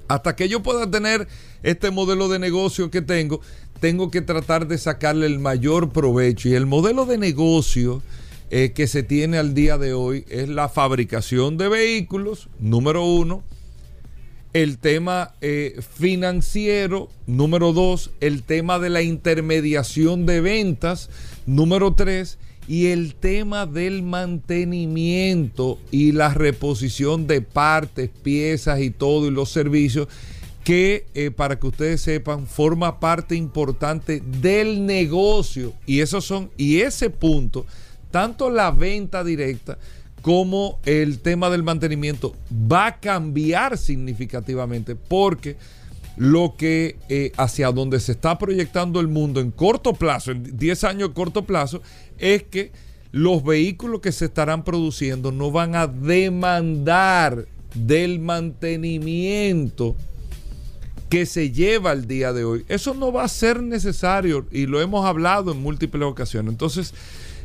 Hasta que yo pueda tener este modelo de negocio que tengo, tengo que tratar de sacarle el mayor provecho. Y el modelo de negocio eh, que se tiene al día de hoy es la fabricación de vehículos, número uno. El tema eh, financiero, número dos. El tema de la intermediación de ventas, número tres y el tema del mantenimiento y la reposición de partes, piezas y todo y los servicios que eh, para que ustedes sepan forma parte importante del negocio. Y esos son y ese punto tanto la venta directa como el tema del mantenimiento va a cambiar significativamente porque lo que eh, hacia donde se está proyectando el mundo en corto plazo, en 10 años corto plazo, es que los vehículos que se estarán produciendo no van a demandar del mantenimiento que se lleva al día de hoy. Eso no va a ser necesario y lo hemos hablado en múltiples ocasiones. Entonces,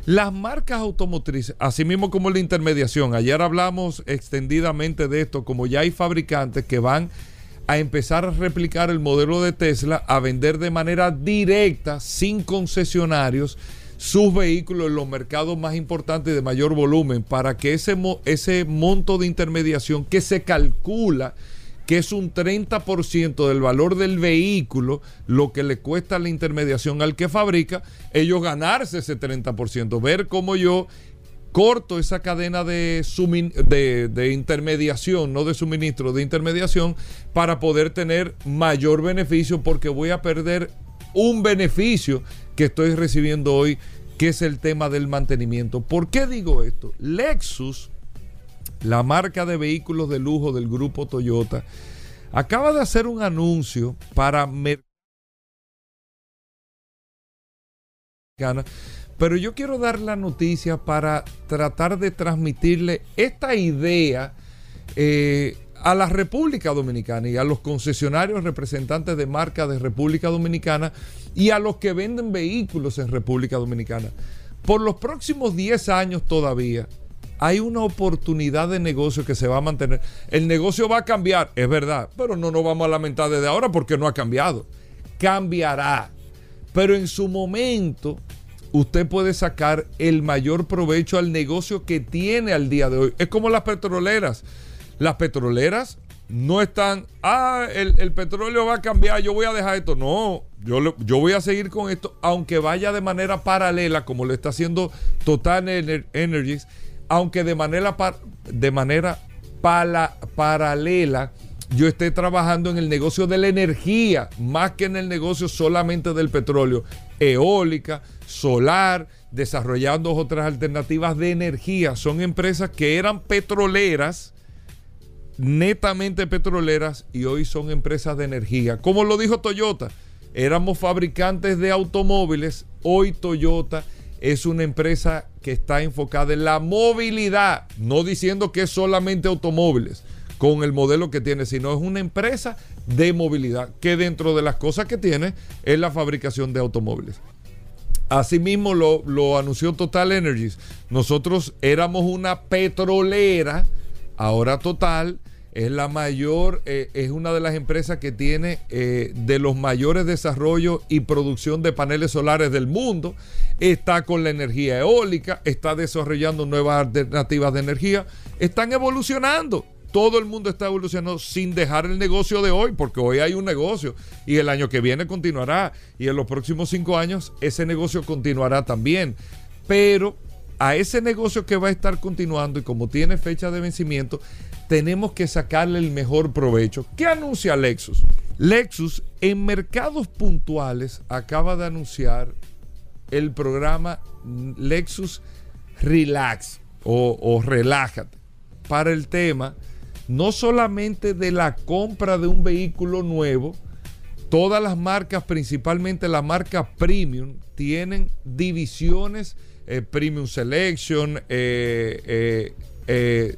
las marcas automotrices, así mismo como la intermediación, ayer hablamos extendidamente de esto, como ya hay fabricantes que van a empezar a replicar el modelo de Tesla, a vender de manera directa, sin concesionarios, sus vehículos en los mercados más importantes de mayor volumen, para que ese, ese monto de intermediación que se calcula que es un 30% del valor del vehículo, lo que le cuesta la intermediación al que fabrica, ellos ganarse ese 30%, ver cómo yo corto esa cadena de, de, intermediación, no de suministro, de intermediación, para poder tener mayor beneficio porque voy a perder un beneficio que estoy recibiendo hoy, que es el tema del mantenimiento. ¿Por qué digo esto? Lexus, la marca de vehículos de lujo del grupo Toyota, acaba de hacer un anuncio para pero yo quiero dar la noticia para tratar de transmitirle esta idea eh, a la República Dominicana y a los concesionarios representantes de marca de República Dominicana y a los que venden vehículos en República Dominicana. Por los próximos 10 años todavía hay una oportunidad de negocio que se va a mantener. El negocio va a cambiar, es verdad, pero no nos vamos a lamentar desde ahora porque no ha cambiado. Cambiará. Pero en su momento usted puede sacar el mayor provecho al negocio que tiene al día de hoy. Es como las petroleras. Las petroleras no están, ah, el, petróleo va a cambiar, yo voy a dejar esto. No, yo, yo voy a seguir con esto, aunque vaya de manera paralela, como lo está haciendo Total Energies, aunque de manera, de manera paralela yo esté trabajando en el negocio de la energía, más que en el negocio solamente del petróleo, eólica, solar, desarrollando otras alternativas de energía. Son empresas que eran petroleras, netamente petroleras, y hoy son empresas de energía. Como lo dijo Toyota, éramos fabricantes de automóviles, hoy Toyota es una empresa que está enfocada en la movilidad, no diciendo que es solamente automóviles con el modelo que tiene, sino es una empresa de movilidad que dentro de las cosas que tiene es la fabricación de automóviles. Asimismo lo, lo anunció Total Energies. Nosotros éramos una petrolera, ahora Total es la mayor, eh, es una de las empresas que tiene eh, de los mayores desarrollos y producción de paneles solares del mundo. Está con la energía eólica, está desarrollando nuevas alternativas de energía, están evolucionando. Todo el mundo está evolucionando sin dejar el negocio de hoy, porque hoy hay un negocio y el año que viene continuará y en los próximos cinco años ese negocio continuará también. Pero a ese negocio que va a estar continuando y como tiene fecha de vencimiento, tenemos que sacarle el mejor provecho. ¿Qué anuncia Lexus? Lexus en mercados puntuales acaba de anunciar el programa Lexus Relax o, Relájate para el tema no solamente de la compra de un vehículo nuevo, todas las marcas, principalmente la marca Premium, tienen divisiones, eh, Premium Selection, eh, eh,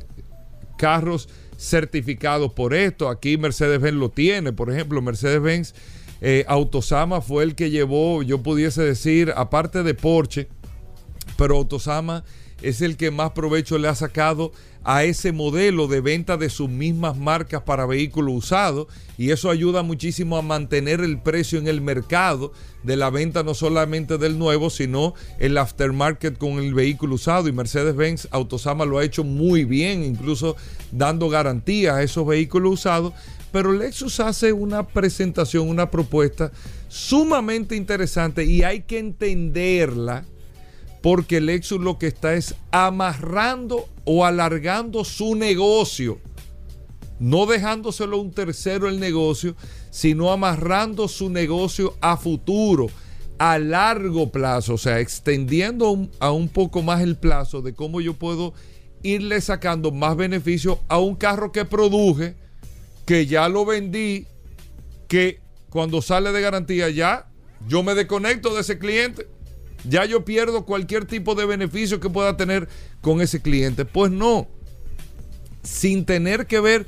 carros certificados por esto. Aquí Mercedes-Benz lo tiene, por ejemplo, Mercedes-Benz Autosama fue el que llevó, yo pudiese decir, aparte de Porsche, pero Autosama es el que más provecho le ha sacado a ese modelo de venta de sus mismas marcas para vehículos usados y eso ayuda muchísimo a mantener el precio en el mercado de la venta no solamente del nuevo, sino el aftermarket con el vehículo usado. Y Mercedes-Benz Autosama lo ha hecho muy bien, incluso dando garantía a esos vehículos usados, pero Lexus hace una presentación, una propuesta sumamente interesante y hay que entenderla porque Lexus lo que está es amarrando o alargando su negocio. No dejándoselo a un tercero el negocio, sino amarrando su negocio a futuro, a largo plazo, o sea, extendiendo a un poco más el plazo de cómo yo puedo irle sacando más beneficio a un carro que produje, que ya lo vendí, que cuando sale de garantía ya yo me desconecto de ese cliente ya yo pierdo cualquier tipo de beneficio que pueda tener con ese cliente. Pues no, sin tener que ver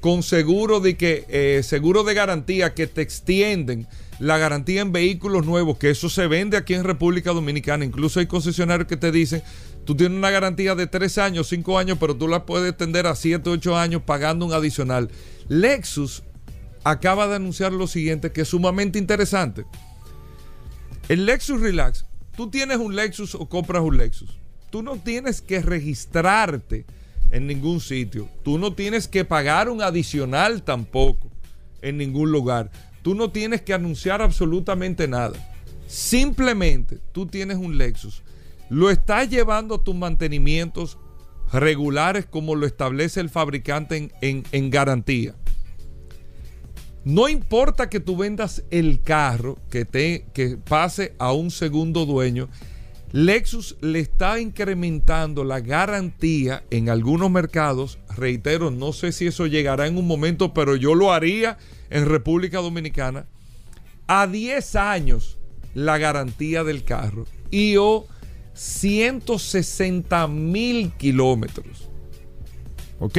con seguro de que eh, seguro de garantía que te extienden la garantía en vehículos nuevos, que eso se vende aquí en República Dominicana. Incluso hay concesionarios que te dicen, tú tienes una garantía de 3 años, 5 años, pero tú la puedes extender a 7, 8 años pagando un adicional. Lexus acaba de anunciar lo siguiente, que es sumamente interesante. El Lexus Relax tú tienes un Lexus o compras un Lexus, tú no tienes que registrarte en ningún sitio. Tú no tienes que pagar un adicional tampoco en ningún lugar. Tú no tienes que anunciar absolutamente nada. Simplemente tú tienes un Lexus. Lo estás llevando a tus mantenimientos regulares como lo establece el fabricante en, en garantía. No importa que tú vendas el carro, que, te, que pase a un segundo dueño, Lexus le está incrementando la garantía en algunos mercados. Reitero, no sé si eso llegará en un momento, pero yo lo haría en República Dominicana. A 10 años la garantía del carro y o 160 mil kilómetros. ¿Ok?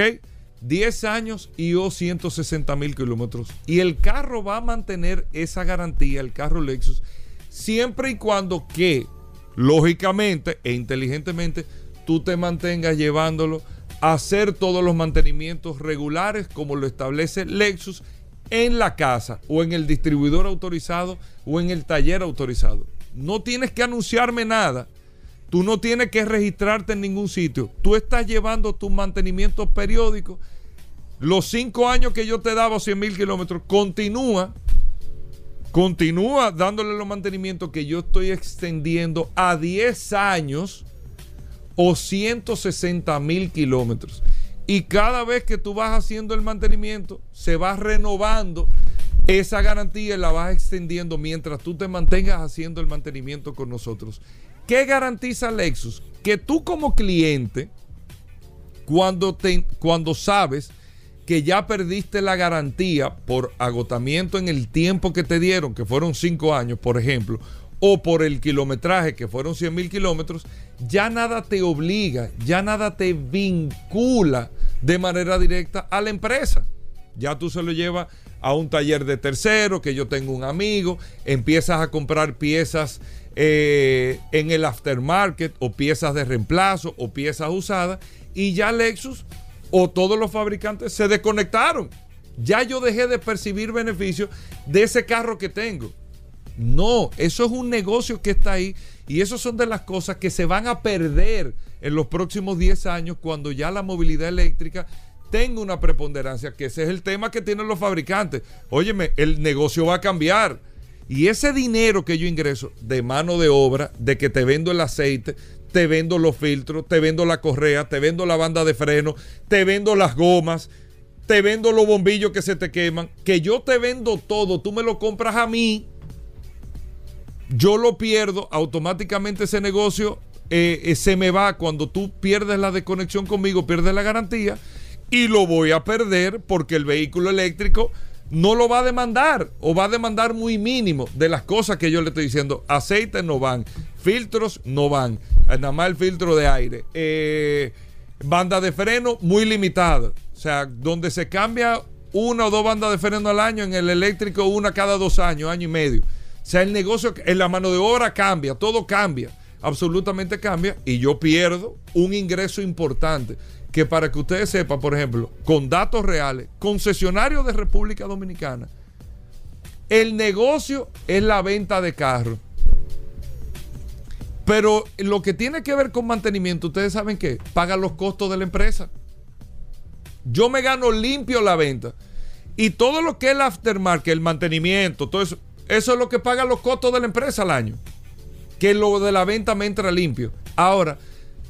10 años y o 160 mil kilómetros. Y el carro va a mantener esa garantía, el carro Lexus, siempre y cuando que, lógicamente e inteligentemente, tú te mantengas llevándolo a hacer todos los mantenimientos regulares como lo establece Lexus en la casa o en el distribuidor autorizado o en el taller autorizado. No tienes que anunciarme nada. Tú no tienes que registrarte en ningún sitio. Tú estás llevando tus mantenimientos periódicos. Los cinco años que yo te daba 100 mil kilómetros, continúa, continúa dándole los mantenimientos que yo estoy extendiendo a 10 años o 160 mil kilómetros. Y cada vez que tú vas haciendo el mantenimiento, se va renovando esa garantía y la vas extendiendo mientras tú te mantengas haciendo el mantenimiento con nosotros. ¿Qué garantiza Lexus? Que tú como cliente, cuando, te, cuando sabes que ya perdiste la garantía por agotamiento en el tiempo que te dieron, que fueron cinco años, por ejemplo, o por el kilometraje, que fueron 100 mil kilómetros, ya nada te obliga, ya nada te vincula de manera directa a la empresa. Ya tú se lo llevas a un taller de tercero, que yo tengo un amigo, empiezas a comprar piezas eh, en el aftermarket o piezas de reemplazo o piezas usadas y ya Lexus o todos los fabricantes se desconectaron. Ya yo dejé de percibir beneficios de ese carro que tengo. No, eso es un negocio que está ahí y eso son de las cosas que se van a perder en los próximos 10 años cuando ya la movilidad eléctrica tenga una preponderancia, que ese es el tema que tienen los fabricantes. Óyeme, el negocio va a cambiar. Y ese dinero que yo ingreso de mano de obra, de que te vendo el aceite, te vendo los filtros, te vendo la correa, te vendo la banda de freno, te vendo las gomas, te vendo los bombillos que se te queman, que yo te vendo todo, tú me lo compras a mí yo lo pierdo, automáticamente ese negocio eh, eh, se me va. Cuando tú pierdes la desconexión conmigo, pierdes la garantía y lo voy a perder porque el vehículo eléctrico no lo va a demandar o va a demandar muy mínimo de las cosas que yo le estoy diciendo. Aceites no van, filtros no van, nada más el filtro de aire. Eh, banda de freno muy limitada. O sea, donde se cambia una o dos bandas de freno al año, en el eléctrico una cada dos años, año y medio. O sea, el negocio, en la mano de obra cambia, todo cambia, absolutamente cambia y yo pierdo un ingreso importante. Que para que ustedes sepan, por ejemplo, con datos reales, concesionarios de República Dominicana, el negocio es la venta de carros. Pero lo que tiene que ver con mantenimiento, ustedes saben que pagan los costos de la empresa. Yo me gano limpio la venta. Y todo lo que es el aftermarket, el mantenimiento, todo eso, eso es lo que pagan los costos de la empresa al año. Que lo de la venta me entra limpio. Ahora,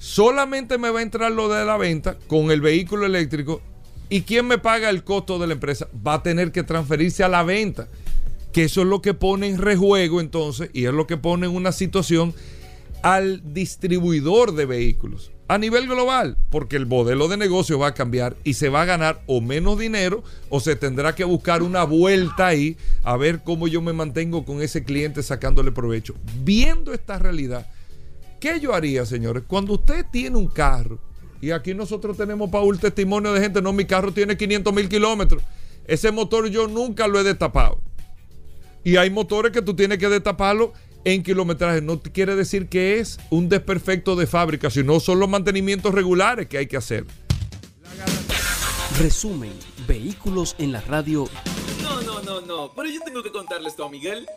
solamente me va a entrar lo de la venta con el vehículo eléctrico. ¿Y quién me paga el costo de la empresa? Va a tener que transferirse a la venta. Que eso es lo que pone en rejuego entonces y es lo que pone en una situación al distribuidor de vehículos a nivel global, porque el modelo de negocio va a cambiar y se va a ganar o menos dinero o se tendrá que buscar una vuelta ahí a ver cómo yo me mantengo con ese cliente sacándole provecho. Viendo esta realidad, ¿qué yo haría, señores? Cuando usted tiene un carro, y aquí nosotros tenemos, Paul, testimonio de gente, no, mi carro tiene 500 mil kilómetros, ese motor yo nunca lo he destapado. Y hay motores que tú tienes que destaparlo en kilometraje no quiere decir que es un desperfecto de fábrica, sino son los mantenimientos regulares que hay que hacer. Resumen, vehículos en la radio. No, no, no, no, pero yo tengo que contarles esto a Miguel.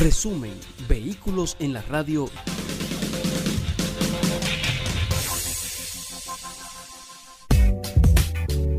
Resumen, vehículos en la radio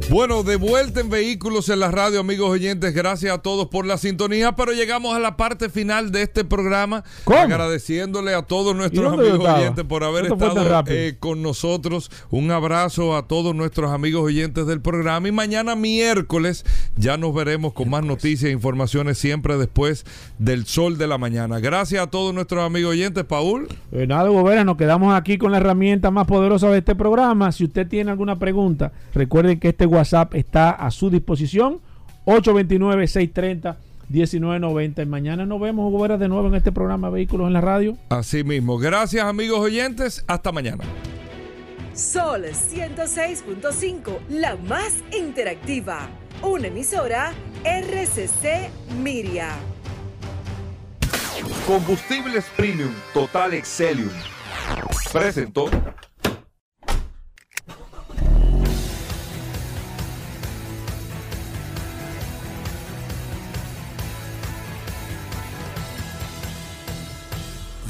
Bueno, de vuelta en Vehículos en la Radio, amigos oyentes. Gracias a todos por la sintonía. Pero llegamos a la parte final de este programa. Agradeciéndole a todos nuestros amigos oyentes por haber estado eh, con nosotros. Un abrazo a todos nuestros amigos oyentes del programa. Y mañana miércoles ya nos veremos con más noticias e informaciones siempre después del sol de la mañana. Gracias a todos nuestros amigos oyentes. Paul. Eh, nada, Gobera, nos quedamos aquí con la herramienta más poderosa de este programa. Si usted tiene alguna pregunta, recuerden que este WhatsApp está a su disposición. 829-630. 19.90 y mañana nos vemos Hugo de nuevo en este programa Vehículos en la Radio. Así mismo, gracias amigos oyentes, hasta mañana. Sol 106.5, la más interactiva. Una emisora RCC Miria. Combustibles Premium Total Excelium. Presentó.